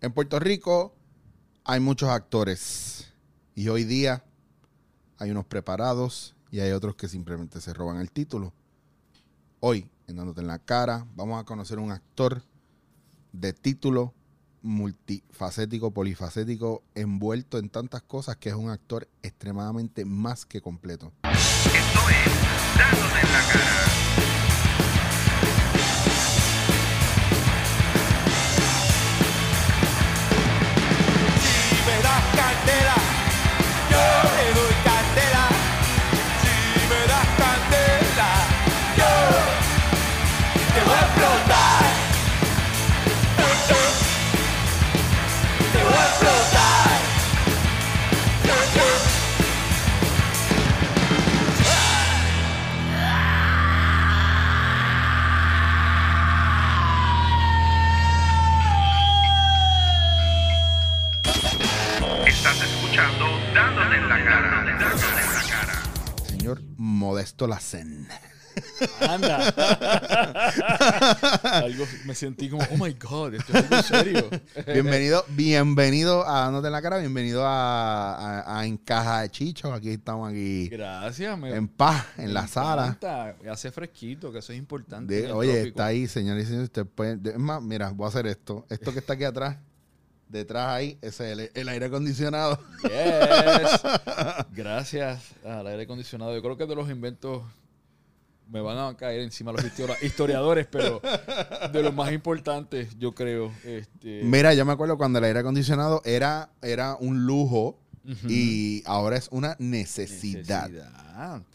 En Puerto Rico hay muchos actores y hoy día hay unos preparados y hay otros que simplemente se roban el título. Hoy, en Dándote en la Cara, vamos a conocer un actor de título multifacético, polifacético, envuelto en tantas cosas que es un actor extremadamente más que completo. Esto es Dándote en la cara. Modesto Lacen. Anda. algo me sentí como, oh my god, esto es algo serio. Bienvenido, bienvenido a Dándote en la Cara, bienvenido a, a, a Encaja de Chicho. Aquí estamos aquí Gracias, me, en paz, en me la sala. encanta. Hace fresquito, que eso es importante. De- oye, trópico. está ahí, señores y señores. Usted puede, de- es más, mira, voy a hacer esto. Esto que está aquí atrás, detrás ahí, es el, el aire acondicionado. Yes. Gracias al aire acondicionado. Yo creo que de los inventos me van a caer encima los histori- historiadores, pero de los más importantes, yo creo. Este, Mira, yo me acuerdo cuando el aire acondicionado era, era un lujo y ahora es una necesidad.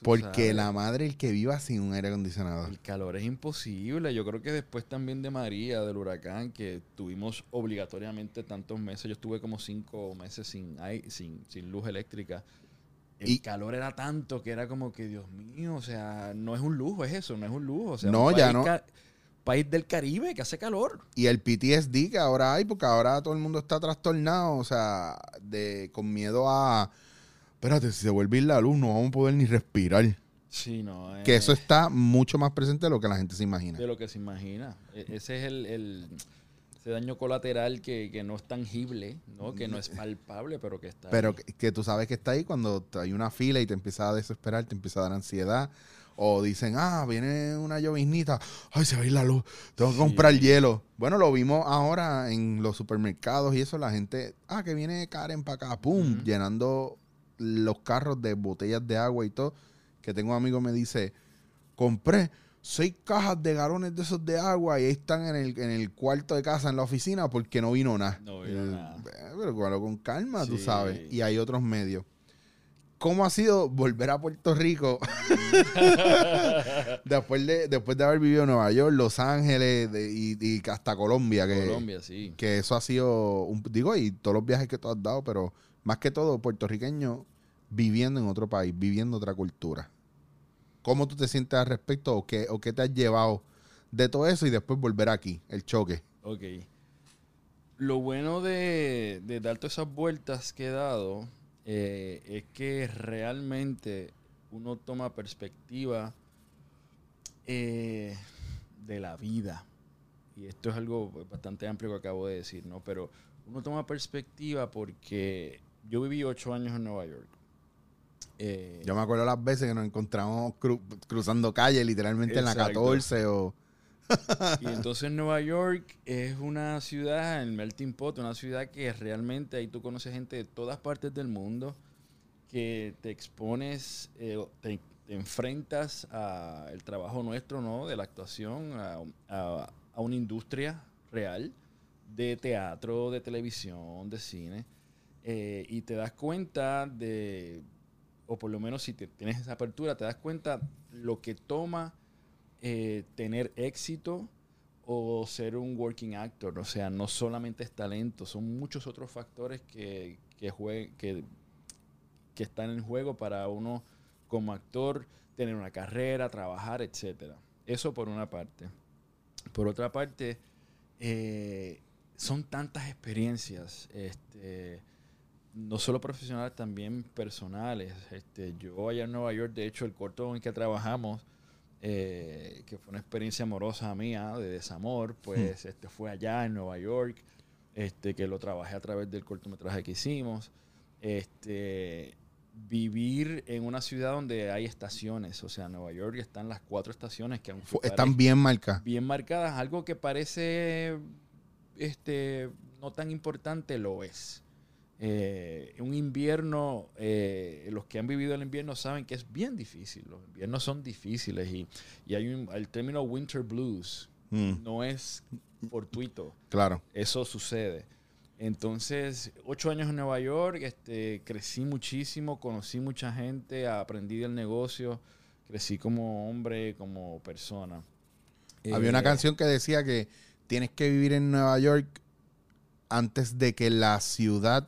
Porque sabes. la madre el que viva sin un aire acondicionado. El calor es imposible. Yo creo que después también de María, del huracán, que tuvimos obligatoriamente tantos meses. Yo estuve como cinco meses sin, sin, sin luz eléctrica. El Y- calor era tanto que era como que, Dios mío, o sea, no es un lujo, es eso, no es un lujo. O sea, No, ya no. País del Caribe que hace calor. Y el PTSD que ahora hay, porque ahora todo el mundo está trastornado, o sea, de, con miedo a, espérate, si se vuelve a ir la luz no vamos a poder ni respirar. Sí, no. Que eh, eso está mucho más presente de lo que la gente se imagina. de lo que se imagina. E- ese es el, el- ese daño colateral que, que no es tangible, ¿no? Que no es palpable, pero que está Pero ahí. que, que tú sabes que está ahí cuando te- hay una fila y te empieza a desesperar, te empieza a dar ansiedad. O dicen, ah, viene una lloviznita, ay, se va a ir la luz, tengo que Sí. comprar hielo. Bueno, lo vimos ahora en los supermercados y eso, la gente, ah, que viene Karen para acá, pum, llenando los carros de botellas de agua y todo. Que tengo un amigo que me dice, compré seis cajas de galones de esos de agua y ahí están en el, en el cuarto de casa, en la oficina, porque no vino nada. No vino Eh, nada. Pero con calma, tú Sí. sabes. Y hay otros medios. ¿Cómo ha sido volver a Puerto Rico después, de, después de haber vivido en Nueva York, Los Ángeles de- y, y hasta Colombia? Que, Colombia, sí. que eso ha sido, un, digo, y todos los viajes que tú has dado, pero más que todo puertorriqueño viviendo en otro país, viviendo otra cultura. ¿Cómo tú te sientes al respecto o qué, o qué te has llevado de todo eso y después volver aquí, el choque? Ok. Lo bueno de, de dar todas esas vueltas que he dado eh, es que realmente uno toma perspectiva eh, de la vida. Y esto es algo bastante amplio que acabo de decir, ¿no? Pero uno toma perspectiva porque yo viví ocho años en Nueva York. Eh, Yo me acuerdo las veces que nos encontramos cru- cruzando calle, literalmente en la Exacto. 14 o... Y entonces Nueva York es una ciudad, el melting pot, una ciudad que realmente ahí tú conoces gente de todas partes del mundo, que te expones, eh, te, te enfrentas al trabajo nuestro, ¿no? De la actuación, a, a- a una industria real de teatro, de televisión, de cine, eh, y te das cuenta de, o por lo menos si te, tienes esa apertura, te das cuenta lo que toma eh, tener éxito o ser un working actor. O sea, no solamente es talento, son muchos otros factores que, que, jue- que, que están en juego para uno como actor tener una carrera, trabajar, etcétera. Eso por una parte. Por otra parte, eh, son tantas experiencias, este, no solo profesionales, también personales. Este, yo allá en Nueva York, de hecho, el corto en que trabajamos, eh, que fue una experiencia amorosa mía, de desamor, pues este, fue allá en Nueva York. este, que lo trabajé a través del cortometraje que hicimos. Este, vivir en una ciudad donde hay estaciones, o sea, Nueva York están las cuatro estaciones que aunque Están bien marcadas. bien marcadas, algo que parece este, no tan importante lo es. Eh, un invierno, eh, los que han vivido el invierno saben que es bien difícil. Los inviernos son difíciles y, y hay un, el término winter blues Mm, no es fortuito. claro. Eso sucede. Entonces, ocho años en Nueva York, este, crecí muchísimo, conocí mucha gente, aprendí del negocio, crecí como hombre, como persona. Había una Eh, canción que decía que tienes que vivir en Nueva York antes de que la ciudad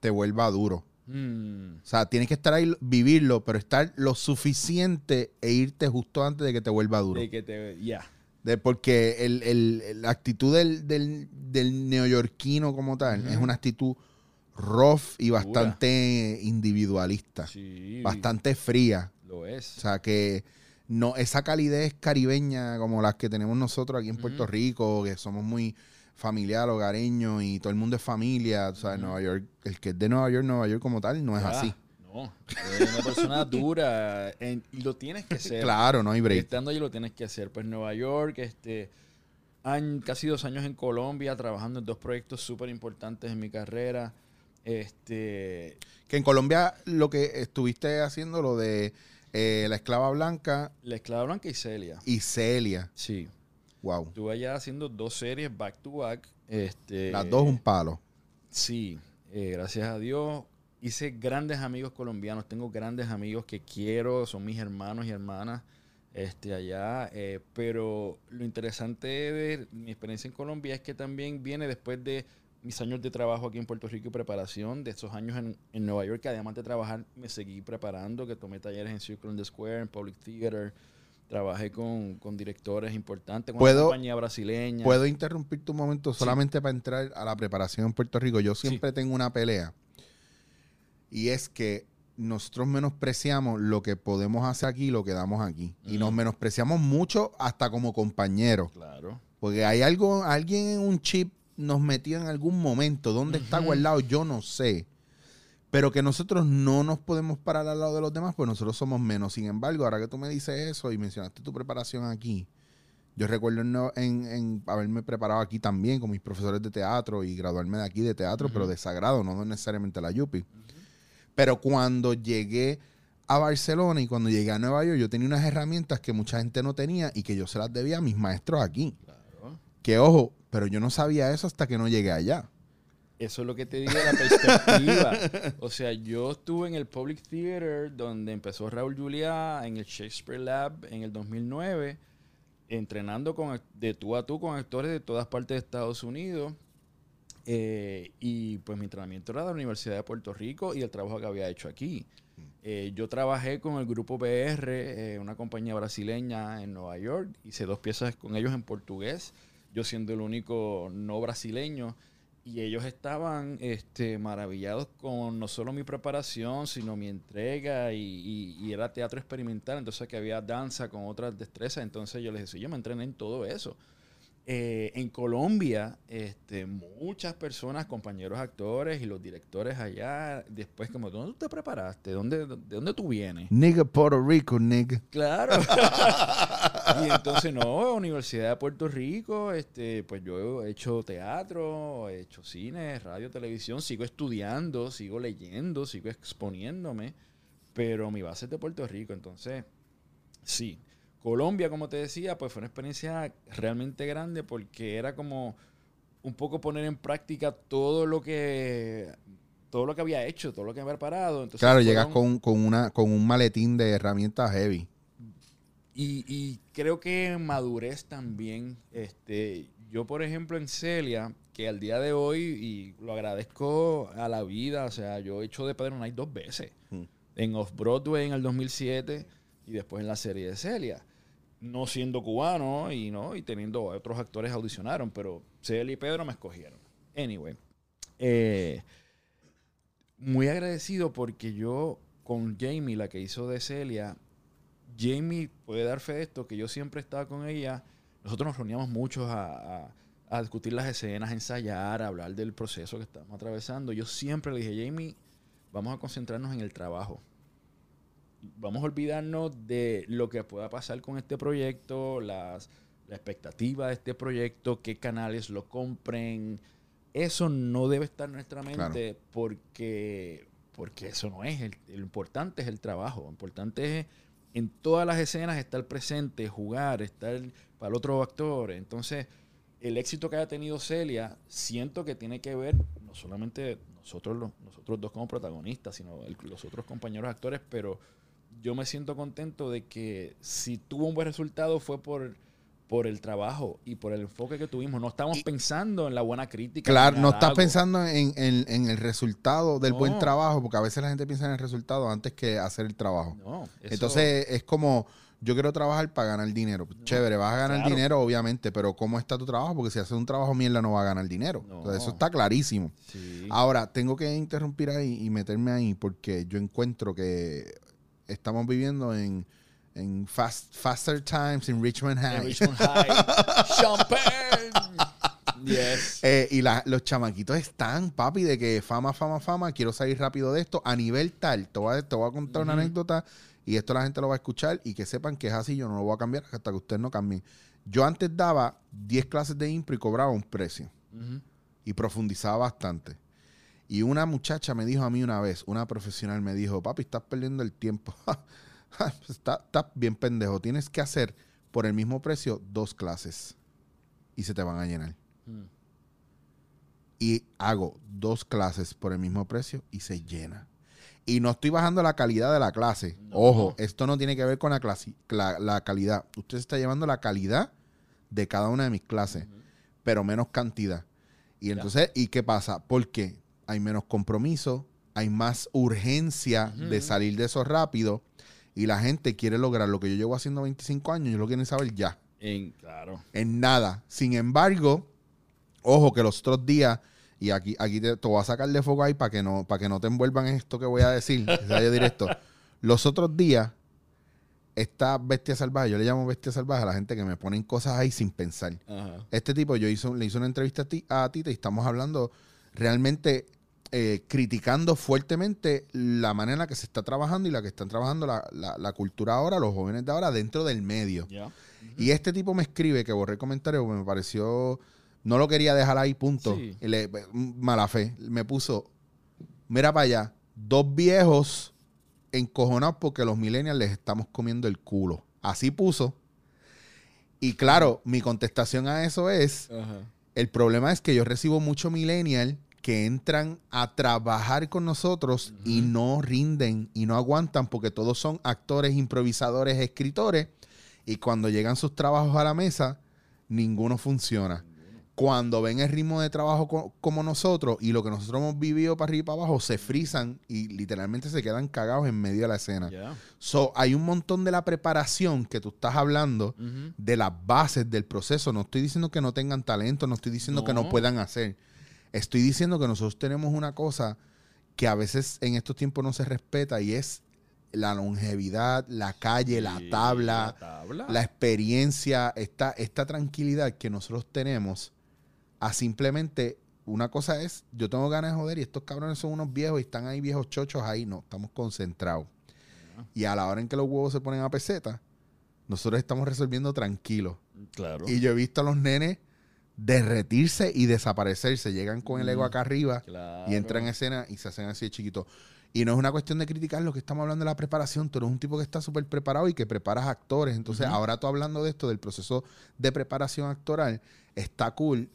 te vuelva duro. mm, O sea, tienes que estar ahí, vivirlo, pero estar lo suficiente e irte justo antes de que te vuelva duro. de que te, ya, De- porque el, el- la actitud del, del, del neoyorquino como tal es una actitud rough y bastante individualista. sí, Bastante fría. lo O es. sea que no, esa calidez caribeña como las que tenemos nosotros aquí en Puerto. Rico, que somos muy familiar, hogareños y todo el mundo es familia. O sea, en. Nueva York, el que es de Nueva York, Nueva York como tal, no es Ah, así. No, es una persona dura en- y lo tienes que ser. Claro, no hay break. Estando allí lo tienes que hacer. Pues Nueva York, este, han casi dos años en Colombia trabajando en dos proyectos súper importantes en mi carrera. Este, Que en Colombia lo que estuviste haciendo, lo de eh, la esclava blanca La Esclava Blanca y Celia. y Celia. Sí. Wow. Estuve allá haciendo dos series back to back. Este, Las dos un palo. Sí, eh, gracias a Dios. Hice grandes amigos colombianos. Tengo grandes amigos que quiero. Son mis hermanos y hermanas este, allá. eh, pero lo interesante de mi experiencia en Colombia es que también viene después de mis años de trabajo aquí en Puerto Rico y preparación, de esos años en, en Nueva York, que además de trabajar me seguí preparando, que tomé talleres en Circle in the Square, en Public Theater. Trabajé con, con directores importantes, con ¿Puedo- una compañía brasileña. ¿Puedo interrumpir tu momento solamente para entrar a la preparación en Puerto Rico? Yo siempre tengo una pelea. Y es que nosotros menospreciamos lo que podemos hacer aquí y lo que damos aquí. Y nos menospreciamos mucho hasta como compañeros. Claro. Porque hay algo, alguien en un chip nos metió en algún momento. ¿Dónde está guardado? Yo no sé. Pero que nosotros no nos podemos parar al lado de los demás, pues nosotros somos menos. Sin embargo, ahora que tú me dices eso y mencionaste tu preparación aquí, yo recuerdo en, haberme preparado aquí también con mis profesores de teatro y graduarme de aquí de teatro, pero de sagrado, no necesariamente la Yupi. Pero cuando llegué a Barcelona y cuando llegué a Nueva York, yo tenía unas herramientas que mucha gente no tenía y que yo se las debía a mis maestros aquí. Claro. Que ojo, pero yo no sabía eso hasta que no llegué allá. Eso es lo que te digo de la perspectiva. o sea, yo estuve en el Public Theater donde empezó Raúl Juliá, en el Shakespeare Lab en el 2009, entrenando con, de tú a tú con actores de todas partes de Estados Unidos. Eh, y pues mi entrenamiento era de la Universidad de Puerto Rico y el trabajo que había hecho aquí. Eh, yo trabajé con el grupo PR, eh, una compañía brasileña en Nueva York. Hice dos piezas con ellos en portugués, yo siendo el único no brasileño. Y ellos estaban este, maravillados con no solo mi preparación, sino mi entrega. Y, y- y era teatro experimental, entonces que había danza con otras destrezas. Entonces yo les decía, yo me entrené en todo eso. Eh, en Colombia, este, muchas personas, compañeros actores y los directores allá, después como, ¿dónde tú te preparaste? ¿Dónde, ¿De dónde tú vienes? Nigga Puerto Rico, nigga. Claro. y entonces, no, Universidad de Puerto Rico, este, pues yo he hecho teatro, he hecho cine, radio, televisión, sigo estudiando, sigo leyendo, sigo exponiéndome, pero mi base es de Puerto Rico, entonces, sí. Colombia, como te decía, pues fue una experiencia realmente grande porque era como un poco poner en práctica todo lo que todo lo que había hecho, todo lo que había preparado. Entonces, Claro, llegas con, con, una, con un maletín de herramientas heavy. Y, y creo que madurez también. Este, yo, por ejemplo, en Celia, que al día de hoy, y lo agradezco a la vida, o sea, yo he hecho de Pedro Knight dos veces. Mm. En Off-Broadway en el 2007 y después en la serie de Celia. No siendo cubano y no y teniendo otros actores audicionaron, pero Celia y Pedro me escogieron. Anyway. eh, muy agradecido porque yo con Jamie, la que hizo de Celia, Jamie puede dar fe de esto, que yo siempre estaba con ella. Nosotros nos reuníamos muchos a, discutir las escenas, a ensayar, hablar del proceso que estamos atravesando, yo siempre le dije, Jamie, vamos a concentrarnos en el trabajo. Vamos a olvidarnos de lo que pueda pasar con este proyecto, las, la expectativa de este proyecto, qué canales lo compren. Eso no debe estar en nuestra mente porque, porque eso no es. El, lo importante es el trabajo. Lo importante es en todas las escenas estar presente, jugar, estar para el otro actor. Entonces, el éxito que haya tenido Celia, siento que tiene que ver no solamente nosotros, los- nosotros dos como protagonistas, sino el- los otros compañeros actores, pero yo me siento contento de que si tuvo un buen resultado fue por, por el trabajo y por el enfoque que tuvimos. No estamos Y- pensando en la buena crítica. Claro, no estás pensando en, en- en el resultado del buen trabajo, porque a veces la gente piensa en el resultado antes que hacer el trabajo. No, eso- Entonces es como, yo quiero trabajar para ganar dinero. Chévere, vas a ganar claro. dinero, obviamente, pero ¿cómo está tu trabajo? Porque si haces un trabajo mierda no va a ganar dinero. No. Entonces eso está clarísimo. Sí. Ahora, tengo que interrumpir ahí y meterme ahí porque yo encuentro que estamos viviendo en, en fast, Faster Times en Richmond En High. Richmond High. Champagne. Yes. Eh, y la- los chamaquitos están, papi, de que fama, fama, fama, quiero salir rápido de esto. A nivel tal, te voy a, te voy a contar una anécdota y esto la gente lo va a escuchar y que sepan que es así, yo no lo voy a cambiar hasta que ustedes no cambien. Yo antes daba 10 clases de impro y cobraba un precio y profundizaba bastante. Y una muchacha me dijo a mí una vez, una profesional me dijo, papi, estás perdiendo el tiempo. Está- Estás bien pendejo. Tienes que hacer por el mismo precio dos clases y se te van a llenar Mm. y hago dos clases por el mismo precio y se llena. Y no estoy bajando la calidad de la clase. No. Ojo, esto no tiene que ver con la, clasi- la, la calidad. Usted se está llevando la calidad de cada una de mis clases, pero menos cantidad. Y entonces, ¿y qué pasa? Porque hay menos compromiso, hay más urgencia de salir de eso rápido y la gente quiere lograr lo que yo llevo haciendo 25 años, yo lo quieren saber ya En- claro. en nada. Sin embargo, ojo que los otros días, y aquí, aquí te, te voy a sacar de foco ahí para que no, para que no te envuelvan en esto que voy a decir, que directo. Los otros días, esta bestia salvaje, yo le llamo bestia salvaje a la gente que me ponen cosas ahí sin pensar. Ajá. Este tipo, yo hizo, le hice una entrevista a, ti, a Tita y estamos hablando realmente eh, criticando fuertemente la manera en la que se está trabajando y la que están trabajando la, la- la cultura ahora, los jóvenes de ahora, dentro del medio. Y este tipo me escribe que borré el comentario porque me pareció. No lo quería dejar ahí, punto. Sí. Le- mala fe. Me puso. Mira para allá. Dos viejos encojonados porque los millennials les estamos comiendo el culo. Así puso. Y claro, mi contestación a eso es. El problema es que yo recibo mucho millennial que entran a trabajar con nosotros y no rinden y no aguantan porque todos son actores, improvisadores, escritores y cuando llegan sus trabajos a la mesa, ninguno funciona. Cuando ven el ritmo de trabajo co- como nosotros y lo que nosotros hemos vivido para arriba y para abajo, se frisan y literalmente se quedan cagados en medio de la escena. So, hay un montón de la preparación que tú estás hablando de las bases del proceso. No estoy diciendo que no tengan talento, no estoy diciendo que No. puedan hacer. Estoy diciendo que nosotros tenemos una cosa que a veces en estos tiempos no se respeta y es la longevidad, la calle, la Sí, tabla, La tabla. la experiencia, esta, esta tranquilidad que nosotros tenemos a simplemente una cosa es, yo tengo ganas de joder y estos cabrones son unos viejos y están ahí viejos chochos ahí, no, estamos concentrados. Y a la hora en que los huevos se ponen a peseta, nosotros estamos resolviendo tranquilos. Claro. Y yo he visto a los nenes derretirse y desaparecerse. Llegan con el ego Mm, acá arriba Claro. y entran en escena y se hacen así de chiquitos. Y no es una cuestión de criticar lo que estamos hablando de la preparación. Tú eres un tipo que está súper preparado y que preparas actores. Entonces, ahora tú hablando de esto, del proceso de preparación actoral, está cool.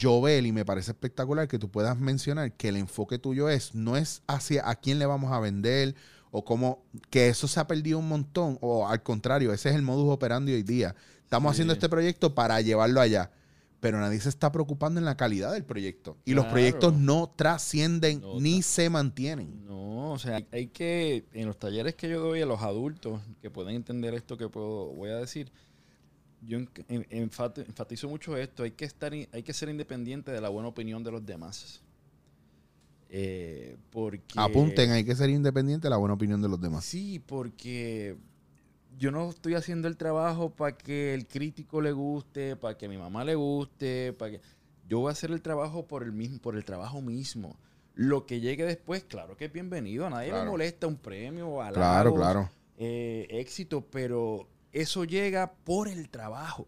Jovel, y me parece espectacular que tú puedas mencionar que el enfoque tuyo es, no es hacia a quién le vamos a vender o cómo, que eso se ha perdido un montón, o al contrario, ese es el modus operandi hoy día. Estamos Sí. haciendo este proyecto para llevarlo allá, pero nadie se está preocupando en la calidad del proyecto. Y los proyectos no trascienden No ni se mantienen. No, o sea, hay- que, en los talleres que yo doy a los adultos que pueden entender esto que puedo, voy a decir, yo en- en- enfat- enfatizo mucho esto, hay que, estar, hay que ser independiente de la buena opinión de los demás. Eh, porque... Apunten, hay que ser independiente de la buena opinión de los demás. Sí, porque yo no estoy haciendo el trabajo para que el crítico le guste, para que a mi mamá le guste, para que yo voy a hacer el trabajo por el mismo, por el trabajo mismo. Lo que llegue después, claro que es bienvenido, a nadie Claro. le molesta un premio, halagos, Claro, claro. eh, éxito, pero eso llega por el trabajo.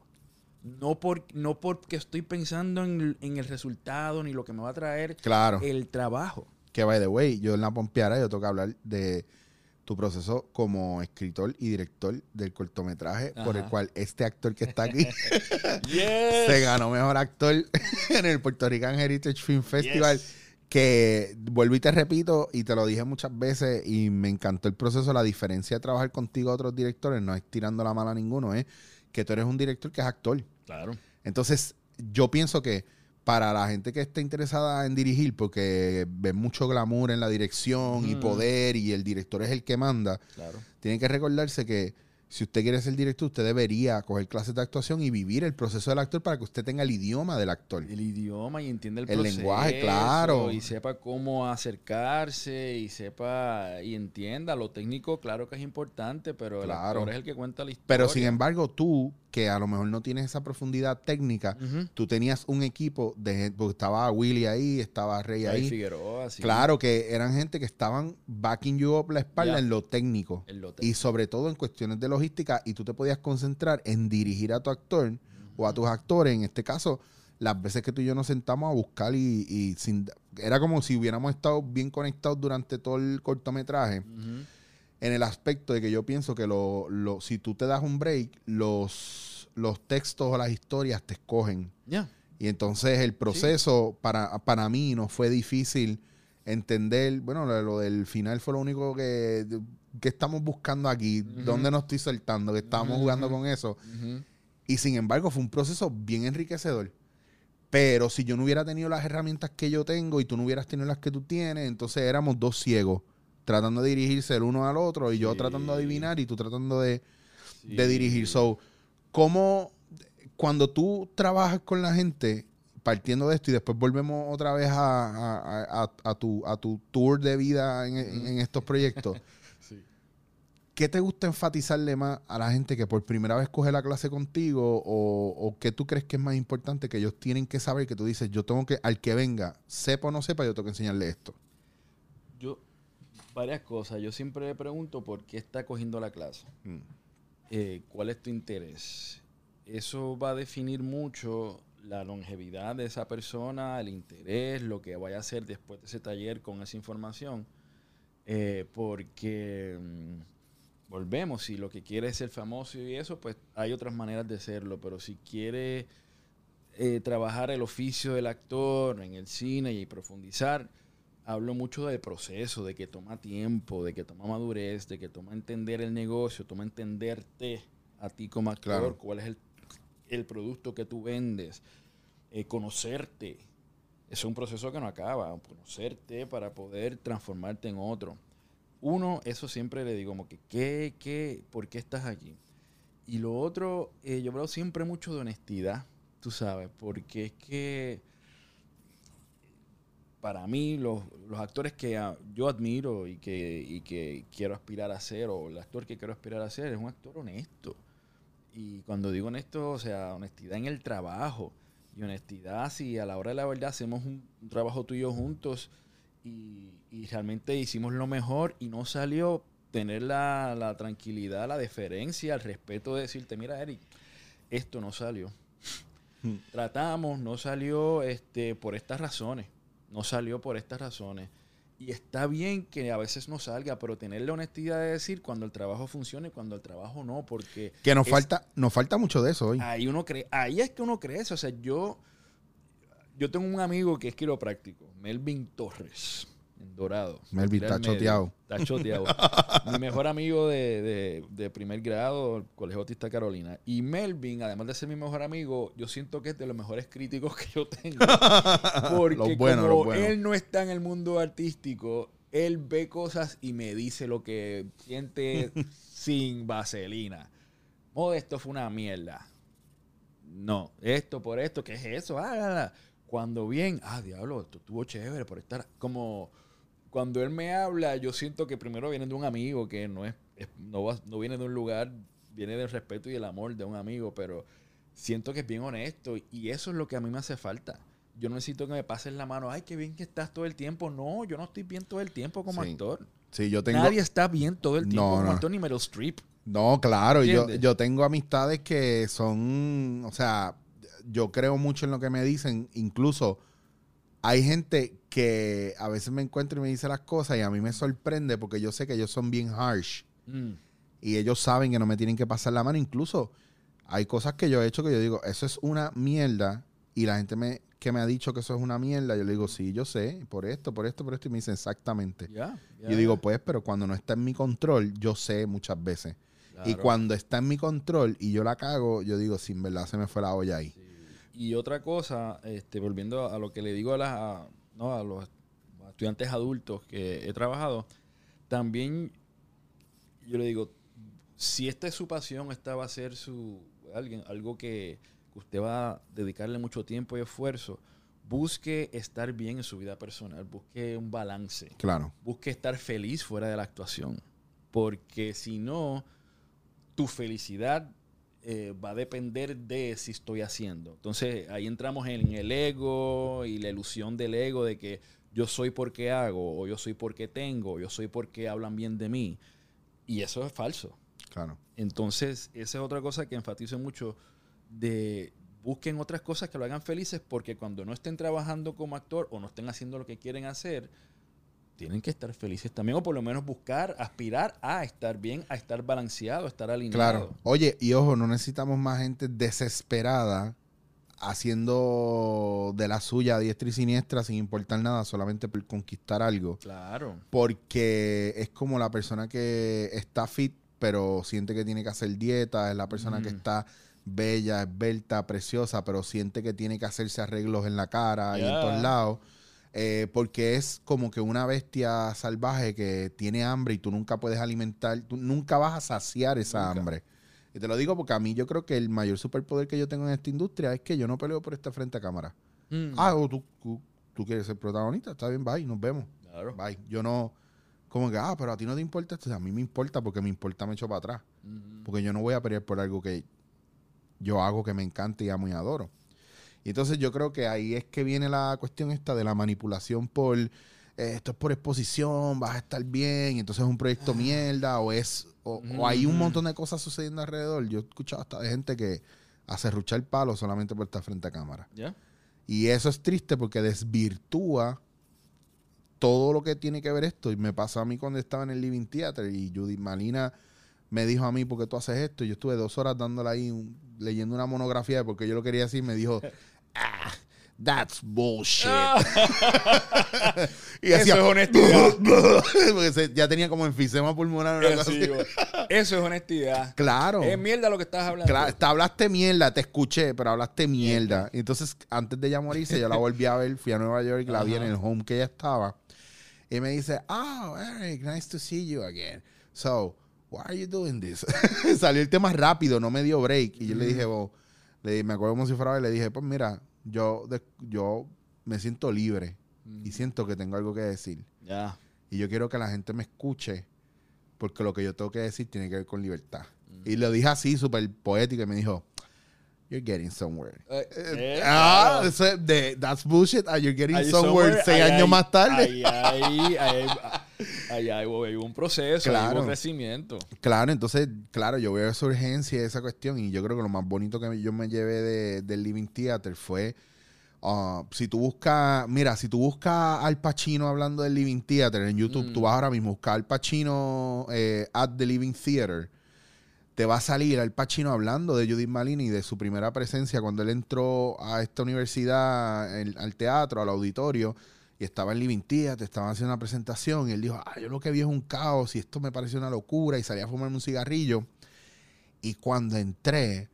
No, por, no porque estoy pensando en, el- en el resultado ni lo que me va a traer Claro. el trabajo. Que by the way, yo en la pompeara yo tengo que hablar de tu proceso como escritor y director del cortometraje por el cual este actor que está aquí Yes. se ganó mejor actor en el Puerto Rican Heritage Film Festival. Yes. Que vuelvo y te repito, y te lo dije muchas veces, y me encantó el proceso. La diferencia de trabajar contigo a otros directores no es tirando la mala a ninguno, es que tú eres un director que es actor. Claro. Entonces, yo pienso que para la gente que esté interesada en dirigir, porque ven mucho glamour en la dirección y poder, y el director es el que manda, Claro. tienen que recordarse que si usted quiere ser director, usted debería coger clases de actuación y vivir el proceso del actor para que usted tenga el idioma del actor. El idioma y entienda el, El proceso, lenguaje, claro. Y sepa cómo acercarse y sepa y entienda. Lo técnico, claro que es importante, pero Claro. el actor es el que cuenta la historia. Pero sin embargo, tú, que a lo mejor no tienes esa profundidad técnica, tú tenías un equipo de gente, porque estaba Willy ahí, estaba Rey ahí. Figueroa, sí. Claro que eran gente que estaban backing you up la espalda en lo técnico. En lo Y sobre todo en cuestiones de logística, y tú te podías concentrar en dirigir a tu actor o a tus actores. En este caso, las veces que tú y yo nos sentamos a buscar y, y sin, era como si hubiéramos estado bien conectados durante todo el cortometraje. En el aspecto de que yo pienso que lo, lo- si tú te das un break, los, los textos o las historias te escogen. Y entonces el proceso para, para mí no fue difícil entender, bueno, lo, del final fue lo único que, que estamos buscando aquí, dónde nos estoy soltando, que estábamos jugando con eso. Y sin embargo fue un proceso bien enriquecedor. Pero si yo no hubiera tenido las herramientas que yo tengo y tú no hubieras tenido las que tú tienes, entonces éramos dos ciegos tratando de dirigirse el uno al otro y yo tratando de adivinar y tú tratando de, Sí. de dirigir. So, ¿cómo cuando tú trabajas con la gente, partiendo de esto y después volvemos otra vez a, a- a- a tu, a tu tour de vida en, en- en estos proyectos, Sí. ¿qué te gusta enfatizarle más a la gente que por primera vez coge la clase contigo o, o qué tú crees que es más importante que ellos tienen que saber que tú dices, yo tengo que, al que venga, sepa o no sepa, yo tengo que enseñarle esto? Yo, varias cosas. Yo siempre le pregunto por qué está cogiendo la clase. Mm. Eh, ¿Cuál es tu interés? Eso va a definir mucho la longevidad de esa persona, el interés, lo que vaya a hacer después de ese taller con esa información. Eh, porque mm, volvemos, si lo que quiere es ser famoso y eso, pues hay otras maneras de serlo, pero si quiere eh, trabajar el oficio del actor en el cine y profundizar, hablo mucho del proceso, de que toma tiempo, de que toma madurez, de que toma entender el negocio, toma entenderte a ti como actor, Claro. cuál es el, el producto que tú vendes, eh, conocerte. Es un proceso que no acaba, conocerte para poder transformarte en otro. Uno, eso siempre le digo, como que, ¿qué, qué, por qué estás aquí? Y lo otro, eh, yo hablo siempre mucho de honestidad, tú sabes, porque es que para mí los, los actores que yo admiro y que, y que quiero aspirar a ser, o el actor que quiero aspirar a ser, es un actor honesto. Y cuando digo honesto, o sea, honestidad en el trabajo. Y honestidad si a la hora de la verdad hacemos un, un trabajo tuyo juntos y, y realmente hicimos lo mejor y no salió tener la, la tranquilidad, la deferencia, el respeto de decirte, mira Eric, esto no salió. Hmm. Tratamos, no salió este, por estas razones. No salió por estas razones. Y está bien que a veces no salga, pero tener la honestidad de decir cuando el trabajo funciona y cuando el trabajo no, porque Que nos Es- falta, nos falta mucho de eso hoy. ahí uno cree, ahí es que uno crece. O sea, yo, yo tengo un amigo que es quiropráctico, Melvin Torres, en Dorado. Melvin, está choteado. Está choteado. Mi mejor amigo de, de- de primer grado, el Colegio Bautista Carolina. Y Melvin, además de ser mi mejor amigo, yo siento que es de los mejores críticos que yo tengo. Porque Los buenos, como los buenos. él no está en el mundo artístico, él ve cosas y me dice lo que siente sin vaselina. Modesto fue una mierda. No, esto por esto, ¿qué es eso? Ah, la, la. Cuando bien, ah, diablo, esto estuvo chévere por estar. Como cuando él me habla, yo siento que primero viene de un amigo que no es, es- no, va- no viene de un lugar viene del respeto y el amor de un amigo, pero siento que es bien honesto y eso es lo que a mí me hace falta. Yo no necesito que me pases la mano, ay, qué bien que estás todo el tiempo. No, yo no estoy bien todo el tiempo como Sí. actor. Sí, yo tengo... Nadie está bien todo el tiempo No, como no. actor, ni Meryl Streep. No, claro, yo, yo tengo amistades que son, o sea, yo creo mucho en lo que me dicen, incluso hay gente que a veces me encuentro y me dice las cosas y a mí me sorprende porque yo sé que ellos son bien harsh Mm. y ellos saben que no me tienen que pasar la mano, incluso hay cosas que yo he hecho que yo digo, eso es una mierda y la gente me, que me ha dicho que eso es una mierda, yo le digo, sí, yo sé, por esto, por esto, por esto y me dicen exactamente. Yo digo, pues, pero cuando no está en mi control, yo sé muchas veces. Y cuando está en mi control y yo la cago, yo digo, sin verdad se me fue la olla ahí. Y otra cosa, este, volviendo a lo que le digo a, las, a- no, a los estudiantes adultos que he trabajado, también yo le digo, si esta es su pasión, esta va a ser su alguien, algo que, que usted va a dedicarle mucho tiempo y esfuerzo, busque estar bien en su vida personal, busque un balance Claro, busque estar feliz fuera de la actuación. Porque si no, tu felicidad eh, va a depender de si estoy haciendo. Entonces ahí entramos en el ego y la ilusión del ego de que yo soy porque hago, o yo soy porque tengo, o yo soy porque hablan bien de mí. Y eso es falso. claro. Entonces, esa es otra cosa que enfatizo mucho de busquen otras cosas que lo hagan felices porque cuando no estén trabajando como actor o no estén haciendo lo que quieren hacer, tienen que estar felices también o por lo menos buscar, aspirar a estar bien, a estar balanceado, a estar alineado. Claro. Oye, y ojo, no necesitamos más gente desesperada haciendo de la suya a diestra y siniestra sin importar nada, solamente por conquistar algo. Claro. Porque es como la persona que está fit, pero siente que tiene que hacer dieta, es la persona que Ujú. está bella, esbelta, preciosa, pero siente que tiene que hacerse arreglos en la cara y en todos lados. Eh, porque es como que una bestia salvaje que tiene hambre y tú nunca puedes alimentar, tú nunca vas a saciar esa Nunca. hambre. Y te lo digo porque a mí yo creo que el mayor superpoder que yo tengo en esta industria es que yo no peleo por esta frente a cámara. Mm, Ah, o tú, tú, tú quieres ser protagonista, está bien, bye, nos vemos. claro. Bye. Yo no, como que, ah, pero a ti no te importa esto. O sea, a mí me importa porque me importa, me echo para atrás. Ujú. Porque yo no voy a pelear por algo que yo hago que me encanta y amo y adoro. Y entonces yo creo que ahí es que viene la cuestión esta de la manipulación por eh, esto es por exposición, vas a estar bien, y entonces es un proyecto mierda, o es, o, o hay un Ujú. montón de cosas sucediendo alrededor. Yo he escuchado hasta de gente que hace ruchar palo solamente por estar frente a cámara. ¿Ya? Y eso es triste porque desvirtúa todo lo que tiene que ver esto. Y me pasó a mí cuando estaba en el Living Theater y Judith Malina me dijo a mí, ¿por qué tú haces esto? Y yo estuve dos horas dándole ahí, un- leyendo una monografía de porque yo lo quería decir. Me dijo, ah, that's bullshit. y Eso es honestidad. porque se- ya tenía como enfisema pulmonar. una Eso, cosa sí, así. güey. Eso es honestidad. Claro. Es mierda lo que estás hablando. Claro, te hablaste mierda, te escuché, pero hablaste mierda. Entonces, antes de ella morirse, yo la volví a ver, fui a Nueva York, la vi en el home que ella estaba. Y me dice, oh, Eric, nice to see you again. So, why are you doing this? Salió el tema rápido, no me dio break. Y yo le dije, oh, le, me acuerdo como si fuera, le dije, pues mira, yo, de- yo me siento libre y siento que tengo algo que decir. Ya. Y yo quiero que la gente me escuche porque lo que yo tengo que decir tiene que ver con libertad. Y lo dije así, súper poético, y me dijo, You're getting somewhere. Eh, eh, ah, eso es de That's bullshit, and you're getting Ahí somewhere, seis ahí años hay- más tarde. Ahí hay, ahí, ahí hay- hay un proceso, hay Claro. un crecimiento. Claro, entonces, claro, yo veo esa urgencia, esa cuestión, y yo creo que lo más bonito que yo me llevé de- del Living Theater fue, ah, si tú buscas, mira, si tú buscas Al Pacino hablando del Living Theater en YouTube, Mm. tú vas ahora mismo a buscar Al Pacino eh, at the Living Theater, te va a salir Al Pacino hablando de Judith Malini y de su primera presencia cuando él entró a esta universidad, el- al teatro, al auditorio, y estaba en Living Theater, estaban haciendo una presentación, y él dijo, ah, yo lo que vi es un caos, y esto me pareció una locura, y salía a fumarme un cigarrillo. Y cuando entré,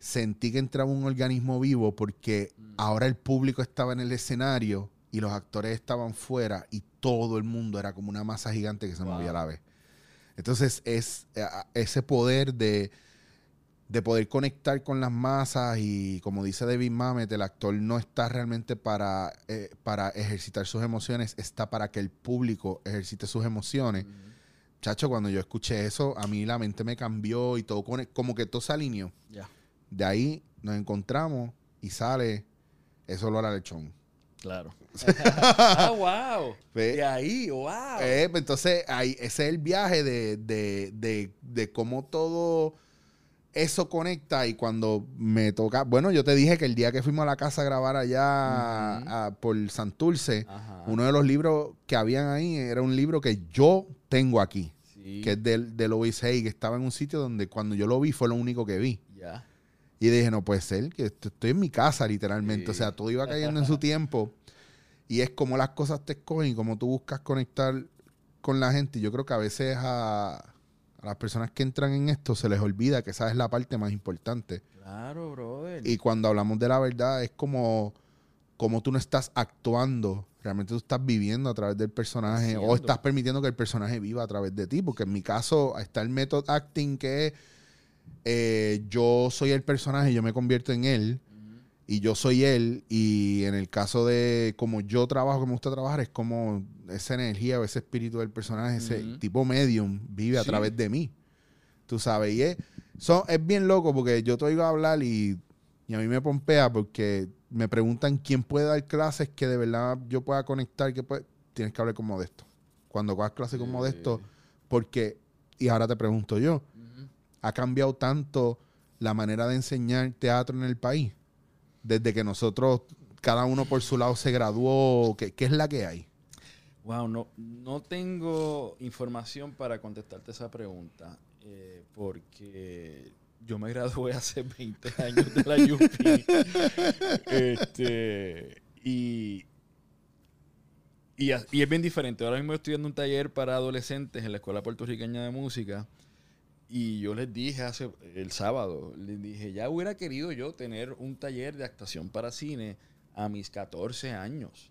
sentí que entraba un organismo vivo porque ahora el público estaba en el escenario y los actores estaban fuera y todo el mundo era como una masa gigante que se Wow. movía a la vez. Entonces es eh, ese poder de, de poder conectar con las masas y como dice David Mamet, el actor no está realmente para, eh, para ejercitar sus emociones, está para que el público ejercite sus emociones. chacho, cuando yo escuché eso, a mí la mente me cambió y todo, con- como que todo se alineó. De ahí nos encontramos y sale eso olor a lechón. claro. ah, wow. Ve- De ahí, wow. Eh, pues entonces, ahí, ese es el viaje de, de, de, de cómo todo eso conecta y cuando me toca, bueno, yo te dije que el día que fuimos a la casa a grabar allá a- por Santurce, Ajá. uno de los libros que habían ahí era un libro que yo tengo aquí, Sí. que es del, de Louis Hay, que estaba en un sitio donde cuando yo lo vi fue lo único que vi. Y dije, no puede ser, que est- estoy en mi casa literalmente. Sí. O sea, todo iba cayendo en su tiempo. Y es como las cosas te escogen y como tú buscas conectar con la gente. Yo creo que a veces a, a las personas que entran en esto se les olvida que esa es la parte más importante. Claro, brother. Y cuando hablamos de la verdad es como, como tú no estás actuando, realmente tú estás viviendo a través del personaje Siendo. o estás permitiendo que el personaje viva a través de ti. Porque en mi caso está el method acting que es, eh, yo soy el personaje, yo me convierto en él y yo soy él. Y en el caso de como yo trabajo, que me gusta trabajar, es como esa energía o ese espíritu del personaje, ese tipo medium, vive a Sí. través de mí. Tú sabes, y es, son- es bien loco porque yo te oigo hablar y, y a mí me pompea porque me preguntan quién puede dar clases que de verdad yo pueda conectar. Que puede- Tienes que hablar con Modesto. Cuando cojas clases con. Modesto, porque, y ahora te pregunto yo, ha cambiado tanto la manera de enseñar teatro en el país. Desde que nosotros, cada uno por su lado, se graduó. ¿Qué, qué es la que hay? Wow, no, no tengo información para contestarte esa pregunta, eh, porque yo me gradué hace 20 años de la UP. este, y, y, es bien diferente. Ahora mismo estoy dando un taller para adolescentes en la Escuela Puertorriqueña de Música. Y yo les dije hace el sábado, les dije, ya hubiera querido yo tener un taller de actuación para cine a mis 14 años.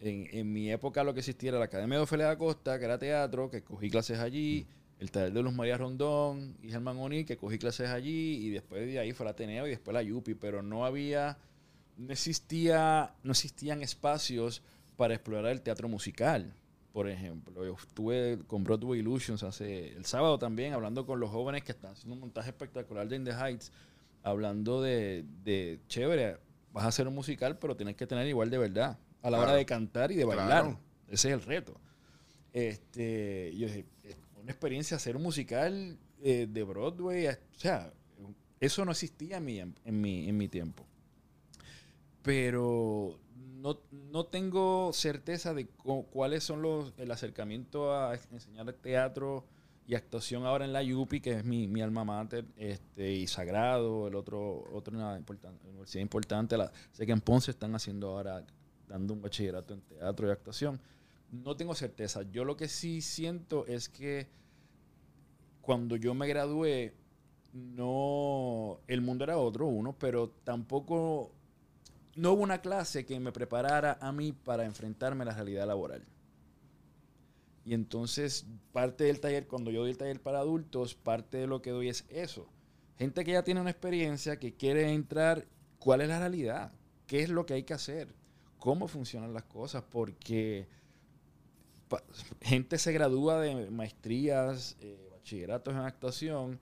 En, mi época lo que existía era la Academia de Ofelia da Costa, que era teatro, que cogí clases allí, el taller de Luz María Rondón y Germán O'Neill, que cogí clases allí, y después de ahí fue la Ateneo y después la Yupi, pero no había, no existía, no existían espacios para explorar el teatro musical. Por ejemplo, yo estuve con Broadway Illusions hace el sábado también, hablando con los jóvenes que están haciendo un montaje espectacular de In the Heights, hablando de, de chévere, vas a hacer un musical, pero tienes que tener igual de verdad a la hora de cantar y de bailar. Claro. Ese es el reto. Este, yo dije, una experiencia hacer un musical eh, de Broadway, o sea, eso no existía en mi, en mi, en mi tiempo. Pero no, no tengo certeza de cu- cuáles son los el acercamiento a enseñar teatro y actuación ahora en la UPI, que es mi, mi alma mater, este, y Sagrado, el otro, otro una importan- universidad importante. La, sé que en Ponce están haciendo ahora, dando un bachillerato en teatro y actuación. No tengo certeza. Yo lo que sí siento es que cuando yo me gradué, no, el mundo era otro, uno, pero tampoco, no hubo una clase que me preparara a mí para enfrentarme a la realidad laboral. Y entonces, parte del taller, cuando yo doy el taller para adultos, parte de lo que doy es eso. Gente que ya tiene una experiencia, que quiere entrar, ¿cuál es la realidad? ¿Qué es lo que hay que hacer? ¿Cómo funcionan las cosas? Porque gente se gradúa de maestrías, eh, bachilleratos en actuación,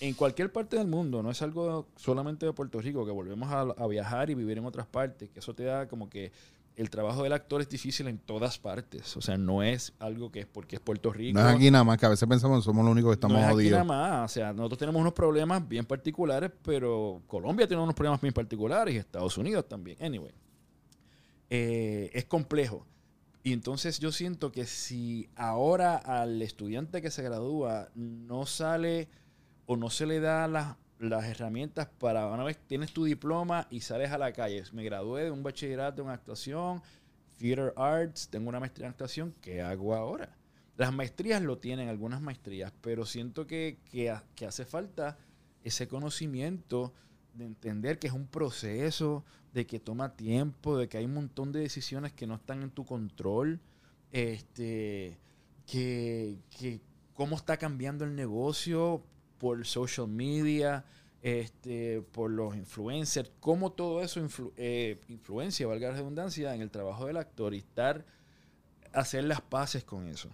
en cualquier parte del mundo. No es algo solamente de Puerto Rico, que volvemos a, a viajar y vivir en otras partes, que eso te da como que el trabajo del actor es difícil en todas partes. O sea, no es algo que es porque es Puerto Rico. No es aquí nada más, que a veces pensamos que somos los únicos que estamos no es aquí jodidos. nada más. O sea, nosotros tenemos unos problemas bien particulares, pero Colombia tiene unos problemas bien particulares y Estados Unidos también. Anyway, eh, es complejo. Y entonces yo siento que si ahora al estudiante que se gradúa no sale o no se le da las, las herramientas para una vez tienes tu diploma y sales a la calle. Me gradué de un bachillerato en actuación, theater arts, tengo una maestría en actuación, ¿qué hago ahora? Las maestrías lo tienen, algunas maestrías, pero siento que, que, ha- que hace falta ese conocimiento de entender que es un proceso, de que toma tiempo, de que hay un montón de decisiones que no están en tu control, este, que, que cómo está cambiando el negocio por social media, este, por los influencers, cómo todo eso influ- eh, influencia, valga la redundancia, en el trabajo del actor y estar, hacer las paces con eso.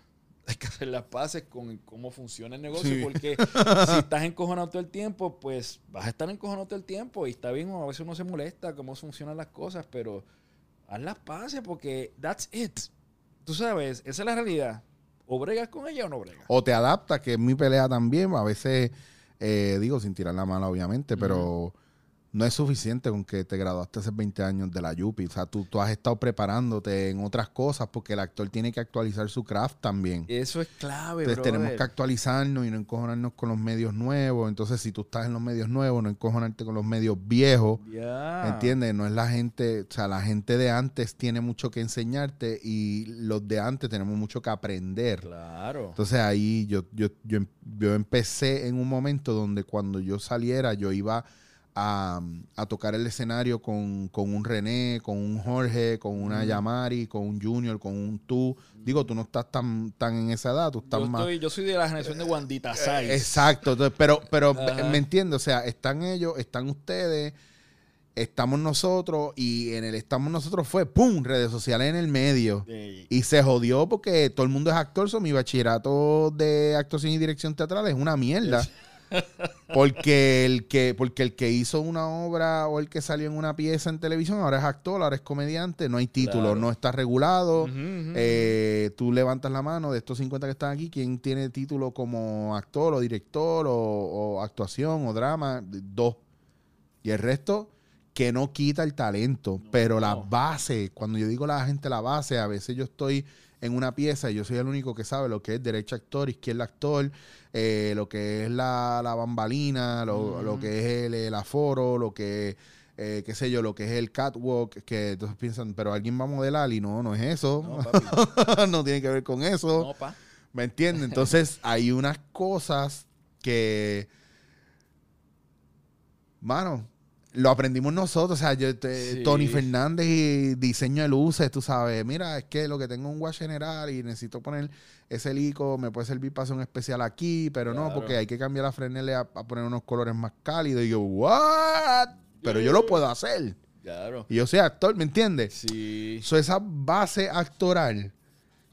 Hay que hacer las paces con cómo funciona el negocio, Sí. porque si estás encojonado todo el tiempo, pues vas a estar encojonado todo el tiempo y está bien, a veces uno se molesta cómo funcionan las cosas, pero haz las paces porque that's it. Tú sabes, esa es la realidad. O bregas con ella o no bregas. O te adaptas, que es mi pelea también. A veces, eh, digo, sin tirar la mala, obviamente, pero no es suficiente con que te graduaste hace 20 años de la Yupi. O sea, tú, tú has estado preparándote en otras cosas porque el actor tiene que actualizar su craft también. Eso es clave, Entonces tenemos que actualizarnos y no encojonarnos con los medios nuevos. Entonces, si tú estás en los medios nuevos, no encojonarte con los medios viejos. Ya. ¿Entiendes? No es la gente, o sea, la gente de antes tiene mucho que enseñarte y los de antes tenemos mucho que aprender. Claro. Entonces ahí yo, yo, yo, yo empecé en un momento donde cuando yo saliera yo iba a, a tocar el escenario con, con un René, con un Jorge, con una Yamari, con un Junior, con un tú. Digo, tú no estás tan, tan en esa edad, tú estás Yo, más... estoy- yo soy de la generación de Wandita Saiz. Exacto, entonces, pero, pero Ajá. me entiendo, o sea, están ellos, están ustedes, estamos nosotros y en el estamos nosotros fue, ¡pum!, redes sociales en el medio. Eh, Y se jodió porque todo el mundo es actor, so mi bachillerato de actuación y dirección teatral es una mierda. Porque el que, porque el que hizo una obra o el que salió en una pieza en televisión ahora es actor, ahora es comediante, no hay título, Claro. no está regulado. Eh, tú levantas la mano de estos 50 que están aquí, ¿quién tiene título como actor o director o, o actuación o drama? Dos. Y el resto, que no quita el talento, pero la base, cuando yo digo la gente la base, a veces yo estoy en una pieza y yo soy el único que sabe lo que es derecho actor, izquierda actor, eh, lo que es la, la bambalina, lo, lo que es el, el aforo, lo que eh, qué sé yo, lo que es el catwalk, que entonces piensan, pero alguien va a modelar y no, no es eso, No, tiene que ver con eso. No, pa. ¿Me entiendes? Entonces hay unas cosas que, mano, lo aprendimos nosotros. O sea, yo, te- Sí. Tony Fernández y diseño de luces, tú sabes. Mira, es que lo que tengo es un wash general y necesito poner ese lico, me puede servir para hacer un especial aquí, pero no, porque hay que cambiar la frenele a, a poner unos colores más cálidos. Y yo, ¿what? Pero yo lo puedo hacer. Claro. Y yo soy actor, ¿me entiendes? Sí. So, esa base actoral